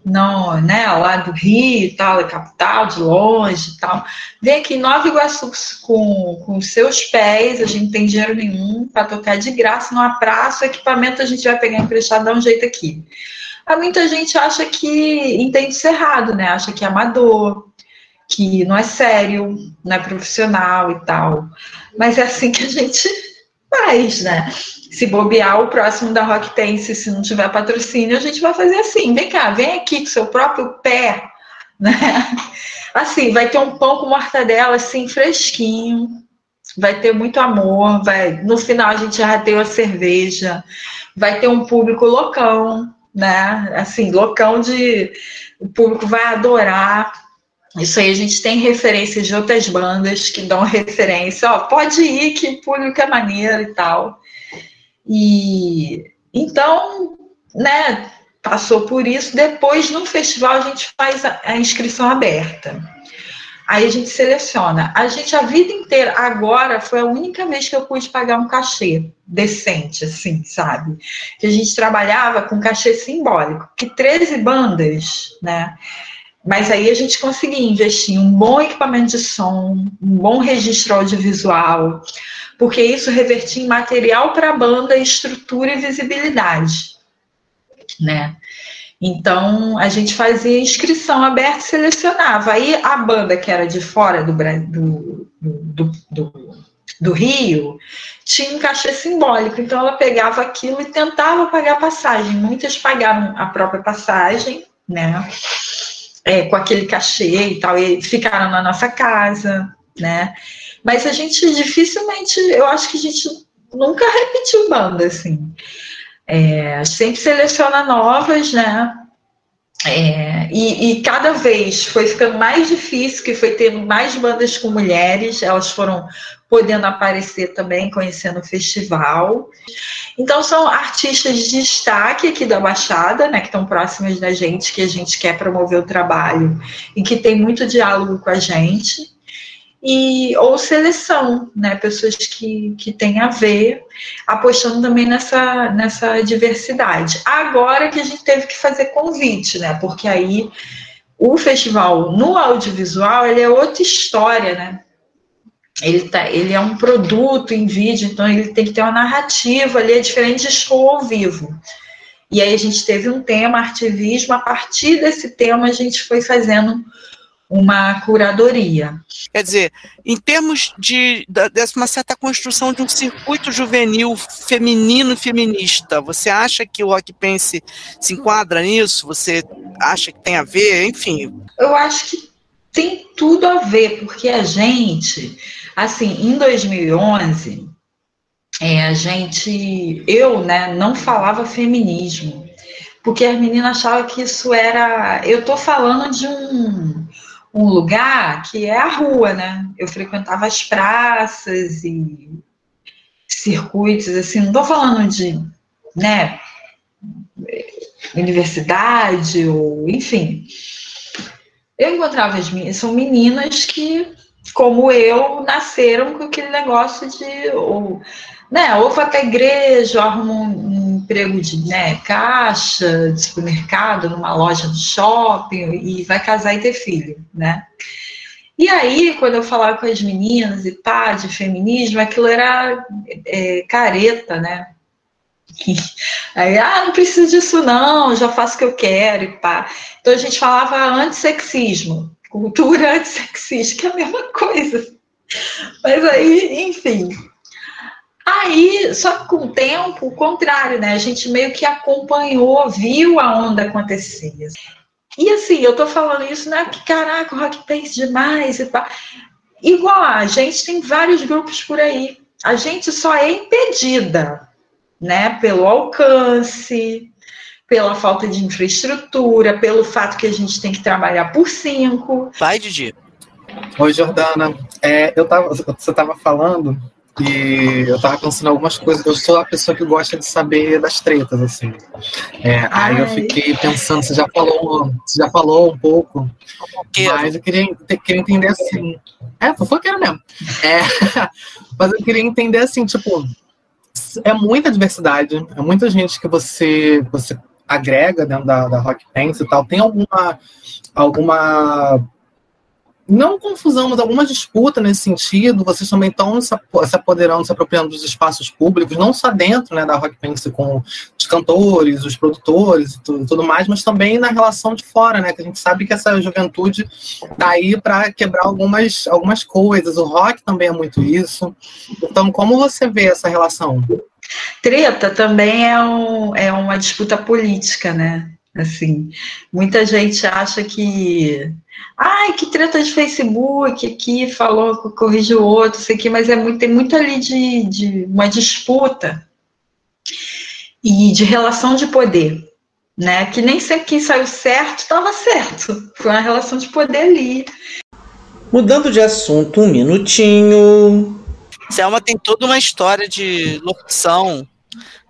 não, né, lá do Rio e tal, da capital, de longe e tal. Vem aqui em Nova Iguaçu com, com os seus pés, a gente não tem dinheiro nenhum para tocar de graça numa praça, o equipamento a gente vai pegar emprestado, dar um jeito aqui. Aí muita gente acha que entende isso errado, né? Acha que é amador, que não é sério, não é profissional e tal. Mas é assim que a gente faz, né? Se bobear o próximo da Rock Tense, se não tiver patrocínio, a gente vai fazer assim, vem cá, vem aqui com seu próprio pé, né? Assim, vai ter um pão com mortadela assim fresquinho, vai ter muito amor, vai, no final a gente tem uma cerveja, vai ter um público loucão, né? Assim, loucão de o público vai adorar. Isso aí a gente tem referências de outras bandas que dão referência, ó, pode ir que o público é maneiro e tal. E então, né, passou por isso. Depois, no festival, a gente faz a, inscrição aberta. Aí a gente seleciona. A gente, a vida inteira, agora foi a única vez que eu pude pagar um cachê decente, assim, sabe? Que a gente trabalhava com cachê simbólico, que 13 bandas, né? Mas aí a gente conseguia investir em um bom equipamento de som, um bom registro audiovisual, porque isso revertia em material para a banda, estrutura e visibilidade, né? Então, a gente fazia inscrição aberta e selecionava. Aí, a banda que era de fora do, do, do, do, do Rio tinha um cachê simbólico. Então, ela pegava aquilo e tentava pagar passagem. Muitas pagaram a própria passagem, né? É, com aquele cachê e tal, e ficaram na nossa casa, né? Mas a gente dificilmente, eu acho que a gente nunca repetiu banda, assim. É, sempre seleciona novas, né? É, e, e, cada vez foi ficando mais difícil, que foi tendo mais bandas com mulheres, elas foram podendo aparecer também, conhecendo o festival. Então, são artistas de destaque aqui da Baixada, né, que estão próximas da gente, que a gente quer promover o trabalho e que tem muito diálogo com a gente e ou seleção, né? Pessoas que, que têm a ver, apostando também nessa, nessa diversidade. Agora que a gente teve que fazer convite, né? Porque aí o festival no audiovisual ele é outra história, né? Ele, tá, ele é um produto em vídeo, então ele tem que ter uma narrativa ali, é diferente de show ao vivo. E aí a gente teve um tema, ativismo, a partir desse tema a gente foi fazendo uma curadoria. Quer dizer, em termos de, de, de uma certa construção de um circuito juvenil feminino e feminista, você acha que o Rock Pense se enquadra nisso? Você acha que tem a ver? Enfim. Eu acho que tem tudo a ver, porque a gente, assim, em 2011, é, a gente, eu, né, não falava feminismo porque as meninas achavam que isso era. Eu estou falando de um, um lugar que é a rua, né? Eu frequentava as praças e circuitos, assim, não estou falando de, né, universidade ou, enfim. Eu encontrava as minhas, são meninas que, como eu, nasceram com aquele negócio de, ou, né, ou vai para a igreja, ou arruma um, emprego de né, caixa, de supermercado, numa loja do shopping, e vai casar e ter filho, né? E aí, quando eu falava com as meninas e pá, de feminismo, aquilo era é, careta, né? Aí, ah, não preciso disso não, já faço o que eu quero e pá. Então a gente falava antissexismo, cultura antissexista, que é a mesma coisa. Mas aí, enfim. Aí, só que com o tempo, o contrário, né? A gente meio que acompanhou, viu a onda acontecer. E assim, eu tô falando isso, né? Que caraca, o rock pense demais e tal. Igual a gente tem vários grupos por aí. A gente só é impedida, né? Pelo alcance, pela falta de infraestrutura, pelo fato que a gente tem que trabalhar por cinco. Vai, Didi. Oi, Jordana. É, eu tava, você estava falando e eu tava pensando algumas coisas. Eu sou a pessoa que gosta de saber das tretas, assim. É, aí eu fiquei pensando, você já falou, você já falou um pouco, mas eu queria, queria entender assim. É, fofoqueiro mesmo. É, mas eu queria entender assim, tipo, é muita diversidade, é muita gente que você, você agrega dentro da, da Rock Pants e tal. Tem alguma, alguma não confusão, mas alguma disputa nesse sentido. Vocês também estão se apoderando, se apropriando dos espaços públicos, não só dentro né, da Rock Pense com os cantores, os produtores e tudo, tudo, mais, mas também na relação de fora, né? Que a gente sabe que essa juventude está aí para quebrar algumas, algumas coisas. O rock também é muito isso. Então, como você vê essa relação? Treta também é, um, é uma disputa política, né? Assim, muita gente acha que Ai, que treta de Facebook, aqui falou, corrigiu o outro, sei que, mas é muito, tem muito ali de, de uma disputa e de relação de poder, né? Que nem sempre quem saiu certo estava certo. Foi uma relação de poder ali. Mudando de assunto um minutinho. Selma tem toda uma história de locução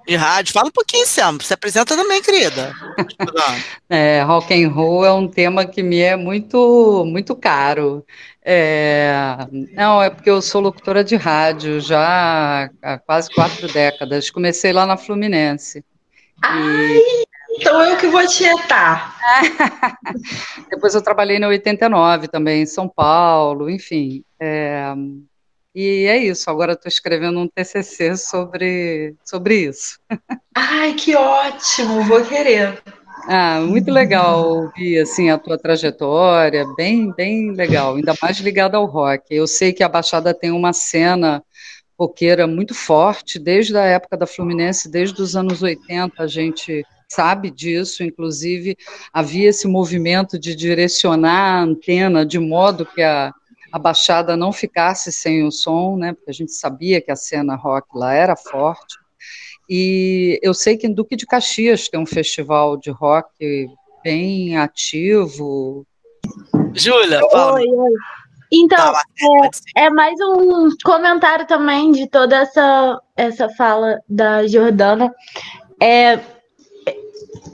de rádio. Fala um pouquinho, Selma. Se apresenta também, querida. é, rock and roll é um tema que me é muito, muito caro. É, não, é porque eu sou locutora de rádio já há quase quatro décadas. Comecei lá na Fluminense. Ai, então eu que vou tietar. Depois eu trabalhei na 89 também, em São Paulo, enfim. É, e é isso, agora estou escrevendo um TCC sobre, sobre isso. Ai, que ótimo, vou querer. Ah, muito legal ouvir assim a tua trajetória, bem, bem legal, ainda mais ligada ao rock. Eu sei que a Baixada tem uma cena roqueira muito forte desde a época da Fluminense, desde os anos 80, a gente sabe disso, inclusive havia esse movimento de direcionar a antena de modo que a a Baixada não ficasse sem o som, né? Porque a gente sabia que a cena rock lá era forte. E eu sei que em Duque de Caxias tem um festival de rock bem ativo. Júlia, fala. Oi, oi. Então, é, é, mais um comentário também de toda essa, essa fala da Jordana. É,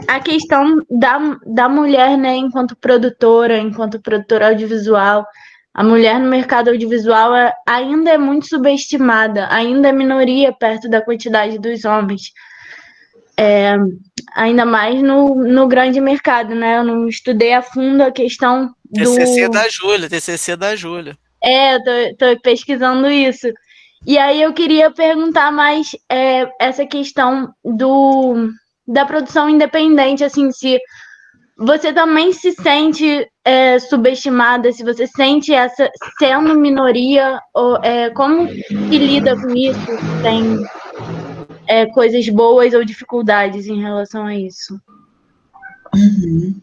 a questão da, da mulher, né, enquanto produtora, enquanto produtora audiovisual, a mulher no mercado audiovisual é, ainda é muito subestimada, ainda é minoria perto da quantidade dos homens. É, ainda mais no, no grande mercado, né? Eu não estudei a fundo a questão do... TCC da Júlia, TCC da Júlia. É, eu tô, tô, pesquisando isso. E aí eu queria perguntar mais é, essa questão do, da produção independente, assim, se você também se sente é, subestimada, se você sente essa sendo minoria, ou, é, como que lida com isso? Tem é, coisas boas ou dificuldades em relação a isso? Uhum.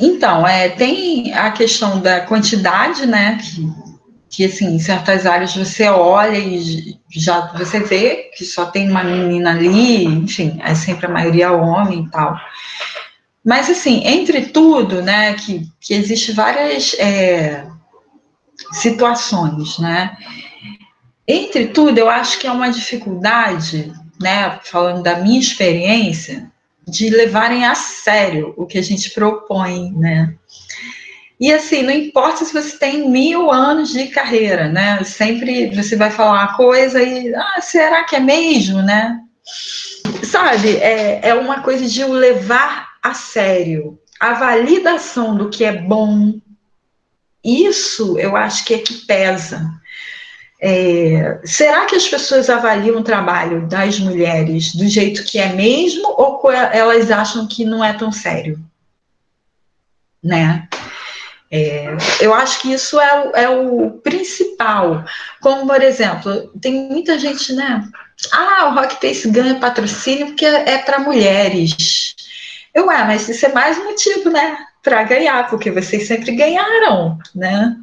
Então, é, tem a questão da quantidade, né? Que que assim, em certas áreas você olha e já você vê que só tem uma menina ali, enfim, é sempre a maioria homem e tal. Mas assim, entre tudo, né, que, que existe várias é, situações, né? Entre tudo, eu acho que é uma dificuldade, né, falando da minha experiência, de levarem a sério o que a gente propõe, né? E assim, não importa se você tem mil anos de carreira, né? Sempre você vai falar uma coisa e, ah, será que é mesmo, né? Sabe, é, é uma coisa de o levar a sério. A validação do que é bom, isso eu acho que é que pesa. É, será que as pessoas avaliam o trabalho das mulheres do jeito que é mesmo ou elas acham que não é tão sério? Né? É, eu acho que isso é, é, o principal. Como, por exemplo, tem muita gente, né? Ah, o Rock Pace ganha patrocínio porque é para mulheres. Eu, é, mas isso é mais motivo, né? Para ganhar, porque vocês sempre ganharam, né?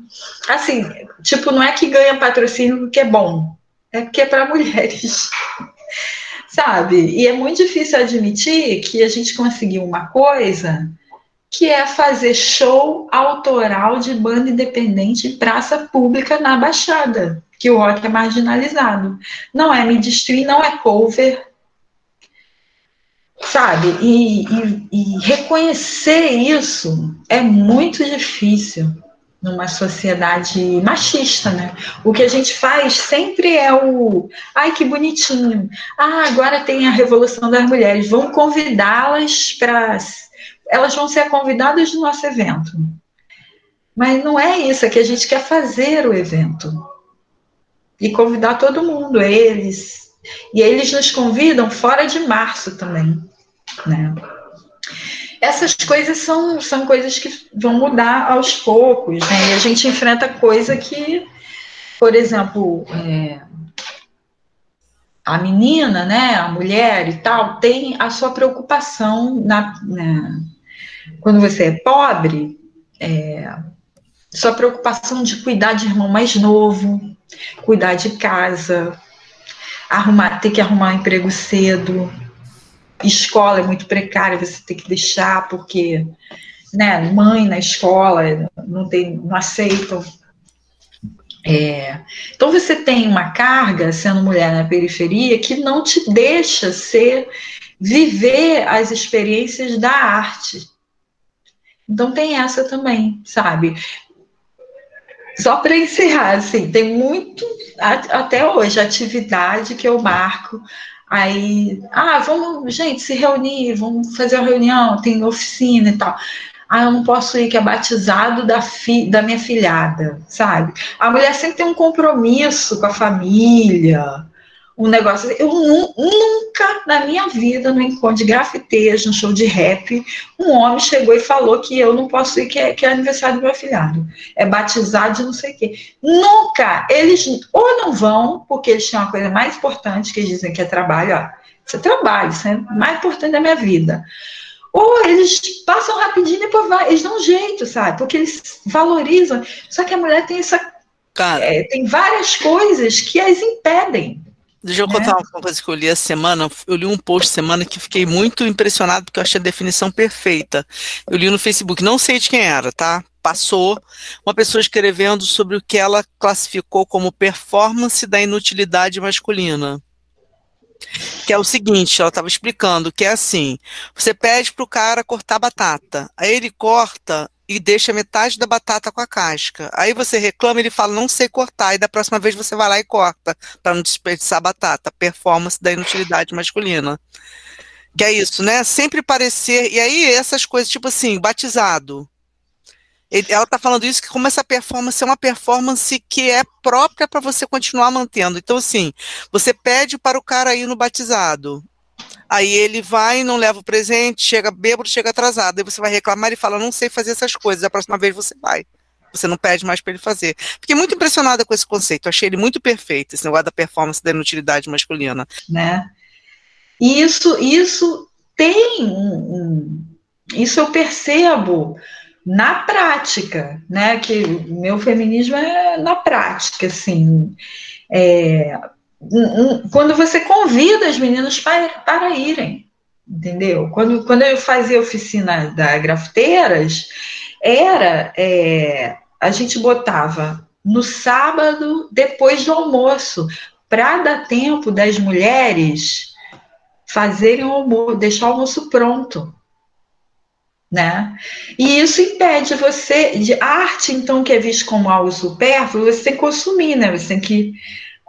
Assim, tipo, não é que ganha patrocínio porque é bom, é porque é para mulheres. Sabe? E é muito difícil admitir que a gente conseguiu uma coisa que é fazer show autoral de banda independente em praça pública na Baixada, que o rock é marginalizado. Não é me destruir, não é cover, sabe? E, e, e reconhecer isso é muito difícil numa sociedade machista, né? O que a gente faz sempre é o, ai que bonitinho. Ah, agora tem a revolução das mulheres, vamos convidá-las para elas vão ser convidadas do nosso evento. Mas não é isso, é que a gente quer fazer o evento. E convidar todo mundo, eles. E eles nos convidam fora de março também. Né? Essas coisas são, são coisas que vão mudar aos poucos. Né? E a gente enfrenta coisa que, por exemplo, é, a menina, né, a mulher e tal, tem a sua preocupação na, na quando você é pobre, é, sua preocupação de cuidar de irmão mais novo, cuidar de casa, arrumar, ter que arrumar um emprego cedo, escola é muito precária, você tem que deixar porque, né, mãe na escola não tem, não aceitam. É, então você tem uma carga sendo mulher na periferia que não te deixa ser viver as experiências da arte. Então tem essa também, sabe? Só para encerrar, assim, tem muito, até hoje, atividade que eu marco. Aí, ah, vamos, gente, se reunir, vamos fazer uma reunião, tem oficina e tal. Ah, eu não posso ir, que é batizado da, fi, da minha filhada, sabe? A mulher sempre tem um compromisso com a família, um negócio. Eu nunca na minha vida, no encontro de grafiteiros, no show de rap, um homem chegou e falou que eu não posso ir, que é, que é aniversário do meu afilhado. É batizado de não sei o quê. Nunca! Eles ou não vão, porque eles têm uma coisa mais importante, que eles dizem que é trabalho, ó. Isso é trabalho, isso é mais importante da minha vida. Ou eles passam rapidinho e depois vai. Eles dão um jeito, sabe? Porque eles valorizam. Só que a mulher tem essa. É, tem várias coisas que as impedem. Deixa eu né? contar uma coisa que eu li essa semana. Eu li um post semana que fiquei muito impressionado porque eu achei a definição perfeita. Eu li no Facebook, não sei de quem era, tá? Passou uma pessoa escrevendo sobre o que ela classificou como performance da inutilidade masculina. Que é o seguinte, ela estava explicando que é assim: você pede para o cara cortar batata, aí ele corta e deixa metade da batata com a casca. Aí você reclama, ele fala, não sei cortar, e da próxima vez você vai lá e corta, para não desperdiçar a batata. Performance da inutilidade masculina. Que é isso, né? Sempre parecer. E aí, essas coisas, tipo assim, batizado. Ele, ela está falando isso que como essa performance é uma performance que é própria para você continuar mantendo. Então, assim, você pede para o cara ir no batizado. Aí ele vai, não leva o presente, chega bêbado, chega atrasado. Aí você vai reclamar e fala: não sei fazer essas coisas. A próxima vez você vai. Você não pede mais para ele fazer. Fiquei muito impressionada com esse conceito. Achei ele muito perfeito, esse negócio da performance da inutilidade masculina. Né? Isso, isso tem um, isso eu percebo na prática, né? Que meu feminismo é na prática, assim. É, quando você convida as meninas para, para irem, entendeu? Quando, quando eu fazia oficina da grafiteiras, era é, a gente botava no sábado depois do almoço para dar tempo das mulheres fazerem o almoço, deixar o almoço pronto. Né? E isso impede você de arte, então, que é visto como algo supérfluo, você tem que consumir, né? Você tem que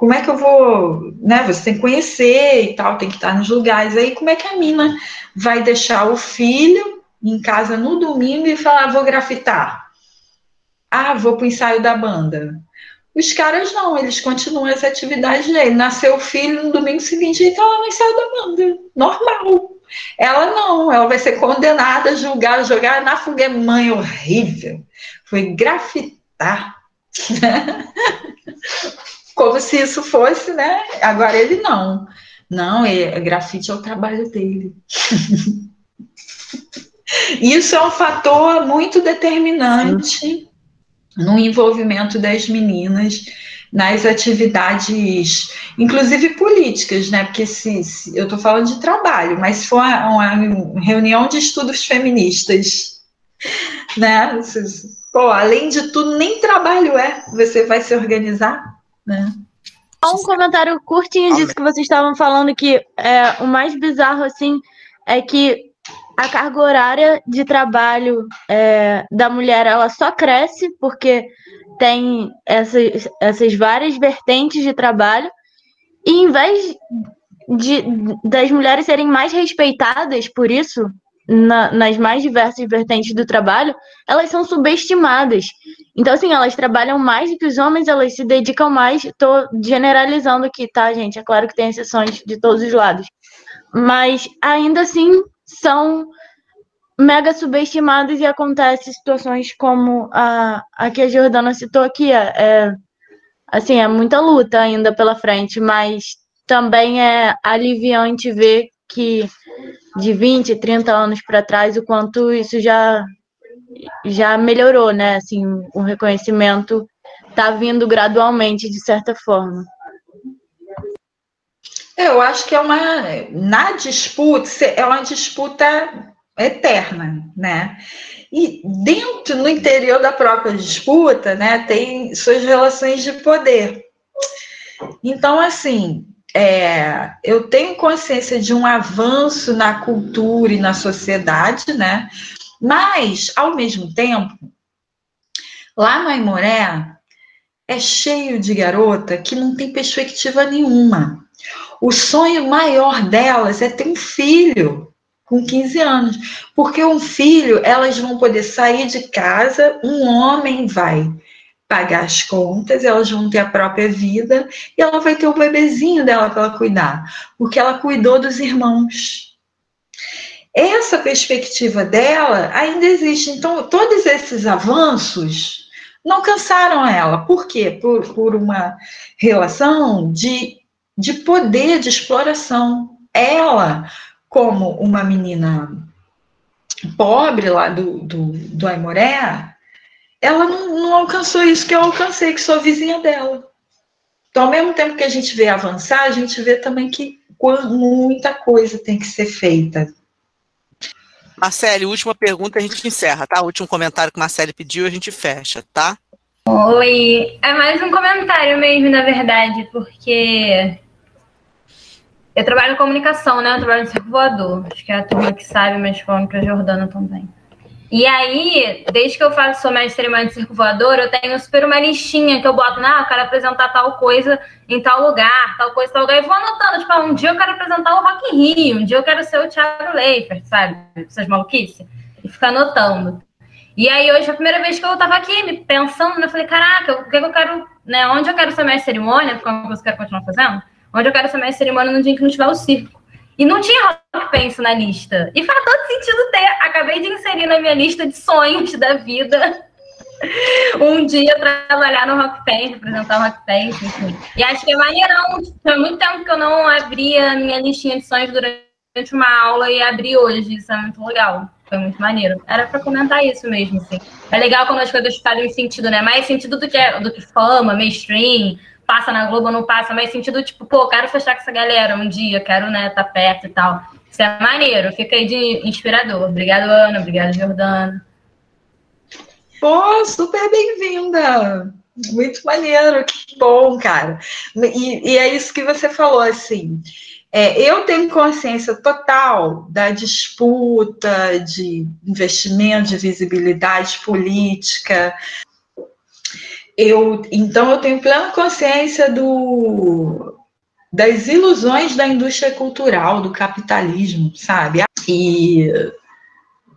como é que eu vou, né? Você tem que conhecer e tal, tem que estar nos lugares. Aí, como é que a mina vai deixar o filho em casa no domingo e falar, vou grafitar? Ah, vou para o ensaio da banda. Os caras não, eles continuam as atividades dele. Nasceu o filho no domingo seguinte e está lá no ensaio da banda. Normal. Ela não, ela vai ser condenada, julgada, jogada na fogueira. Mãe horrível. Foi grafitar. como se isso fosse, né? Agora ele não. Não, é, grafite é o trabalho dele. isso é um fator muito determinante Sim. no envolvimento das meninas nas atividades, inclusive políticas, né? Porque se, se eu estou falando de trabalho, mas se for uma, uma, reunião de estudos feministas, né? Pô, além de tudo, nem trabalho é. Você vai se organizar né? Só um comentário curtinho disso que vocês estavam falando, que é, o mais bizarro, assim, é que a carga horária de trabalho é, da mulher, ela só cresce porque tem essas, essas várias vertentes de trabalho, e em vez de, das mulheres serem mais respeitadas por isso, na, nas mais diversas vertentes do trabalho, elas são subestimadas. Então, assim, elas trabalham mais do que os homens, elas se dedicam mais. Estou generalizando aqui, tá, gente? É claro que tem exceções de todos os lados. Mas ainda assim são mega subestimadas e acontecem situações como a, a que a Jordana citou aqui. É, é, assim, é muita luta ainda pela frente, mas também é aliviante ver que de 20, 30 anos para trás, o quanto isso já, já melhorou, né? Assim, o reconhecimento está vindo gradualmente, de certa forma. Eu acho que é uma. Na disputa, é uma disputa eterna, né? E dentro, no interior da própria disputa, né, tem suas relações de poder. Então, assim, é, eu tenho consciência de um avanço na cultura e na sociedade, né? Mas, ao mesmo tempo, lá no Aimoré é cheio de garota que não tem perspectiva nenhuma. O sonho maior delas é ter um filho com 15 anos, porque um filho elas vão poder sair de casa, um homem vai pagar as contas, elas vão ter a própria vida e ela vai ter o bebezinho dela para ela cuidar, porque ela cuidou dos irmãos. Essa perspectiva dela ainda existe. Então, todos esses avanços não alcançaram ela. Por quê? Por, por uma relação de, de poder, de exploração. Ela, como uma menina pobre lá do, do, do Aimoré, ela não, não alcançou isso que eu alcancei, que sou vizinha dela. Então, ao mesmo tempo que a gente vê avançar, a gente vê também que muita coisa tem que ser feita. Marcele, última pergunta a gente encerra, tá? O último comentário que Marcele pediu, a gente fecha, tá? Oi, é mais um comentário mesmo, na verdade, porque eu trabalho em comunicação, né? Eu trabalho no circo voador. Acho que é a turma que sabe, mas falando para a Jordana também. E aí, desde que eu faço sou mestre cerimônia de circo voador, eu tenho super uma listinha que eu boto, ah, eu quero apresentar tal coisa em tal lugar, tal coisa, tal lugar, e vou anotando, tipo, ah, um dia eu quero apresentar o Rock Rio, um dia eu quero ser o Thiago Leifert, sabe? Essas maluquices. E ficar anotando. E aí, hoje, a primeira vez que eu tava aqui, me pensando, né, eu falei, caraca, o que, eu quero, né, onde eu quero ser mestre cerimônia, porque é eu quero continuar fazendo, onde eu quero ser mestre cerimônia no dia em que não tiver o circo. E não tinha rock penso na lista. E faz todo sentido ter. Acabei de inserir na minha lista de sonhos da vida um dia trabalhar no Rock Paint, apresentar o Rock Paint, enfim. E acho que é maneirão. Foi muito tempo que eu não abria a minha listinha de sonhos durante uma aula e abri hoje. Isso é muito legal. Foi muito maneiro. Era pra comentar isso mesmo, assim. É legal quando as coisas fazem sentido, né? Mais sentido do que, do que fama, mainstream, passa na Globo ou não passa, mais sentido, tipo, pô, quero fechar com essa galera um dia, quero, né, tá perto e tal. Isso é maneiro, fica aí de inspirador. Obrigado, Ana, obrigado, Jordana. Pô, super bem-vinda! Muito maneiro, que bom, cara. E, e, é isso que você falou, assim. É, eu tenho consciência total da disputa de investimento, de visibilidade política. Eu, então, eu tenho plena consciência do, das ilusões da indústria cultural, do capitalismo, sabe? E,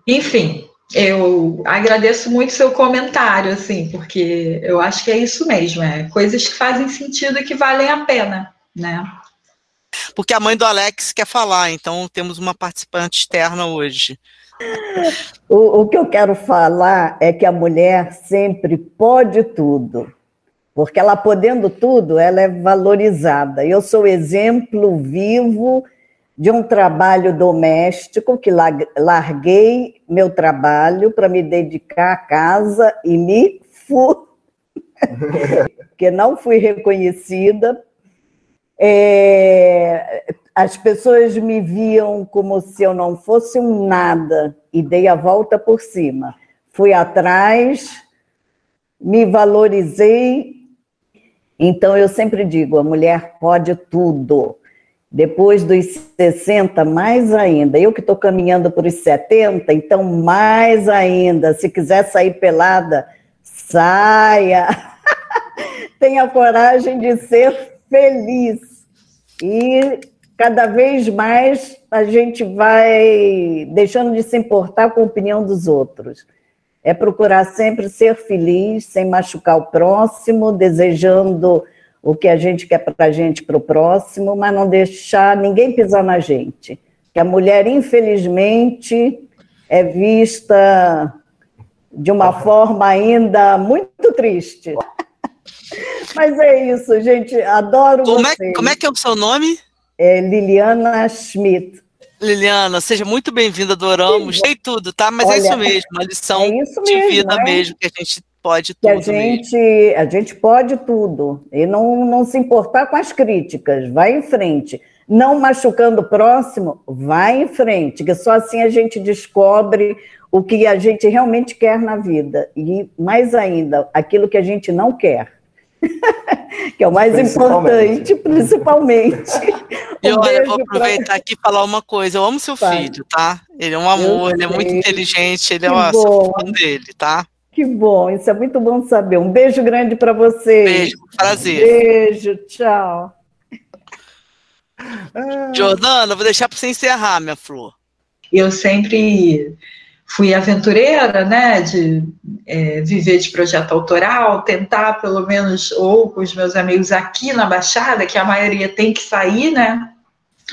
enfim, eu agradeço muito seu comentário, assim, porque eu acho que é isso mesmo, é coisas que fazem sentido e que valem a pena, né? Porque a mãe do Alex quer falar, então temos uma participante externa hoje. O, o que eu quero falar é que a mulher sempre pode tudo, porque ela podendo tudo, ela é valorizada. Eu sou exemplo vivo de um trabalho doméstico que larguei meu trabalho para me dedicar à casa e me fui, porque não fui reconhecida. É, as pessoas me viam como se eu não fosse um nada e dei a volta por cima. Fui atrás, me valorizei. Então eu sempre digo, a mulher pode tudo depois dos 60, mais ainda. Eu que estou caminhando para os 70, então mais ainda. Se quiser sair pelada, saia. Tenha coragem de ser feliz. E cada vez mais a gente vai deixando de se importar com a opinião dos outros. É procurar sempre ser feliz, sem machucar o próximo, desejando o que a gente quer para a gente, para o próximo, mas não deixar ninguém pisar na gente. Que a mulher, infelizmente, é vista de uma forma ainda muito triste. Mas é isso, gente. Adoro como vocês. É, como é que é o seu nome? É Liliana Schmidt. Liliana, seja muito bem-vinda, adoramos. Sei tudo, tá? Mas é Olha, é isso mesmo, uma lição é mesmo, de vida é? mesmo que a gente pode tudo. Que a gente, a gente pode tudo. E não, não se importar com as críticas, vai em frente. Não machucando o próximo, vai em frente, que só assim a gente descobre o que a gente realmente quer na vida. E mais ainda, aquilo que a gente não quer. que é o mais importante, principalmente. E um olha, eu vou aproveitar pra... aqui e falar uma coisa. Eu amo seu tá. filho, tá? Ele é um amor, ele é muito inteligente, ele é uma fã dele, tá? Que bom, isso é muito bom saber. Um beijo grande para vocês. Beijo, prazer. Beijo, tchau. Jordana, vou deixar para você encerrar, minha flor. Eu sempre fui aventureira, né, de é, viver de projeto autoral, tentar pelo menos, ou com os meus amigos aqui na Baixada, que a maioria tem que sair, né,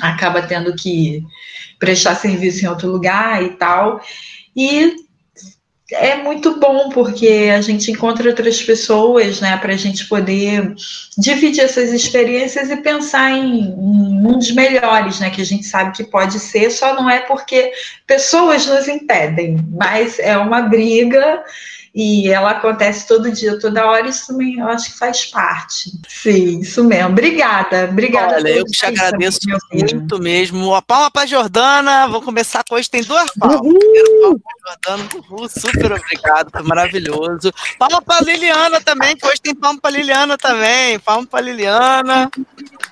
acaba tendo que prestar serviço em outro lugar e tal, e é muito bom porque a gente encontra outras pessoas, né, para a gente poder dividir essas experiências e pensar em, em, mundos melhores, né, que a gente sabe que pode ser, só não é porque pessoas nos impedem, mas é uma briga e ela acontece todo dia, toda hora, isso também eu acho que faz parte. Sim, isso mesmo. Obrigada, obrigada. Olha, eu te agradeço muito mesmo. A palma para Jordana, vou começar com hoje, tem duas palmas. Primeiro, palma para Jordana, uhul, super obrigado, foi maravilhoso. Palma para Liliana também, que hoje tem palma para Liliana também. Palma para Liliana.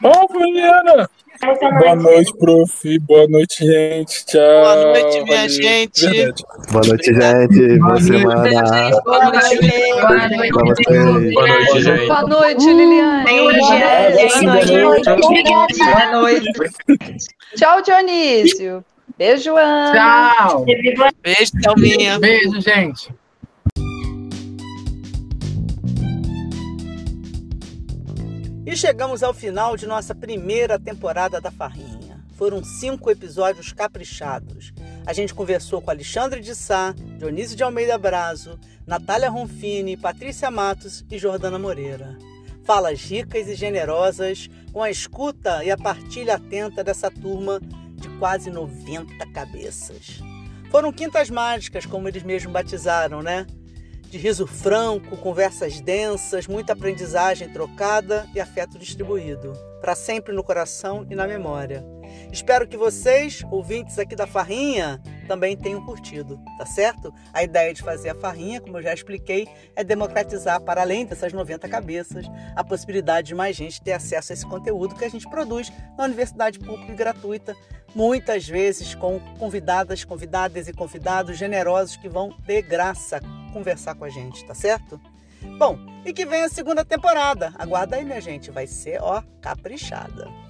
Palma para Liliana. Boa noite, prof. Boa noite, gente. Tchau. Boa noite, minha Valeu. gente. Verdade. Boa noite, gente. Boa, semana. Boa noite. Boa noite. Boa noite, gente. Boa noite, Liliane. Boa noite. Tchau, Dionísio. Beijo, Ana. Tchau. Beijo, Thelminha. Beijo, gente. E chegamos ao final de nossa primeira temporada da Farrinha. Foram cinco episódios caprichados. A gente conversou com Alexandre de Sá, Dionísio de Almeida Brazo, Natália Ronfini, Patrícia Matos e Jordana Moreira. Falas ricas e generosas, com a escuta e a partilha atenta dessa turma de quase 90 cabeças. Foram quintas mágicas, como eles mesmos batizaram, né? De riso franco, conversas densas, muita aprendizagem trocada e afeto distribuído, para sempre no coração e na memória. Espero que vocês, ouvintes aqui da Farrinha, também tenham curtido, tá certo? A ideia de fazer a Farrinha, como eu já expliquei, é democratizar, para além dessas 90 cabeças, a possibilidade de mais gente ter acesso a esse conteúdo que a gente produz na Universidade Pública e Gratuita, muitas vezes com convidadas, convidadas e convidados generosos que vão de graça conversar com a gente, tá certo? Bom, e que vem a segunda temporada. Aguarda aí, minha gente, vai ser, ó, caprichada.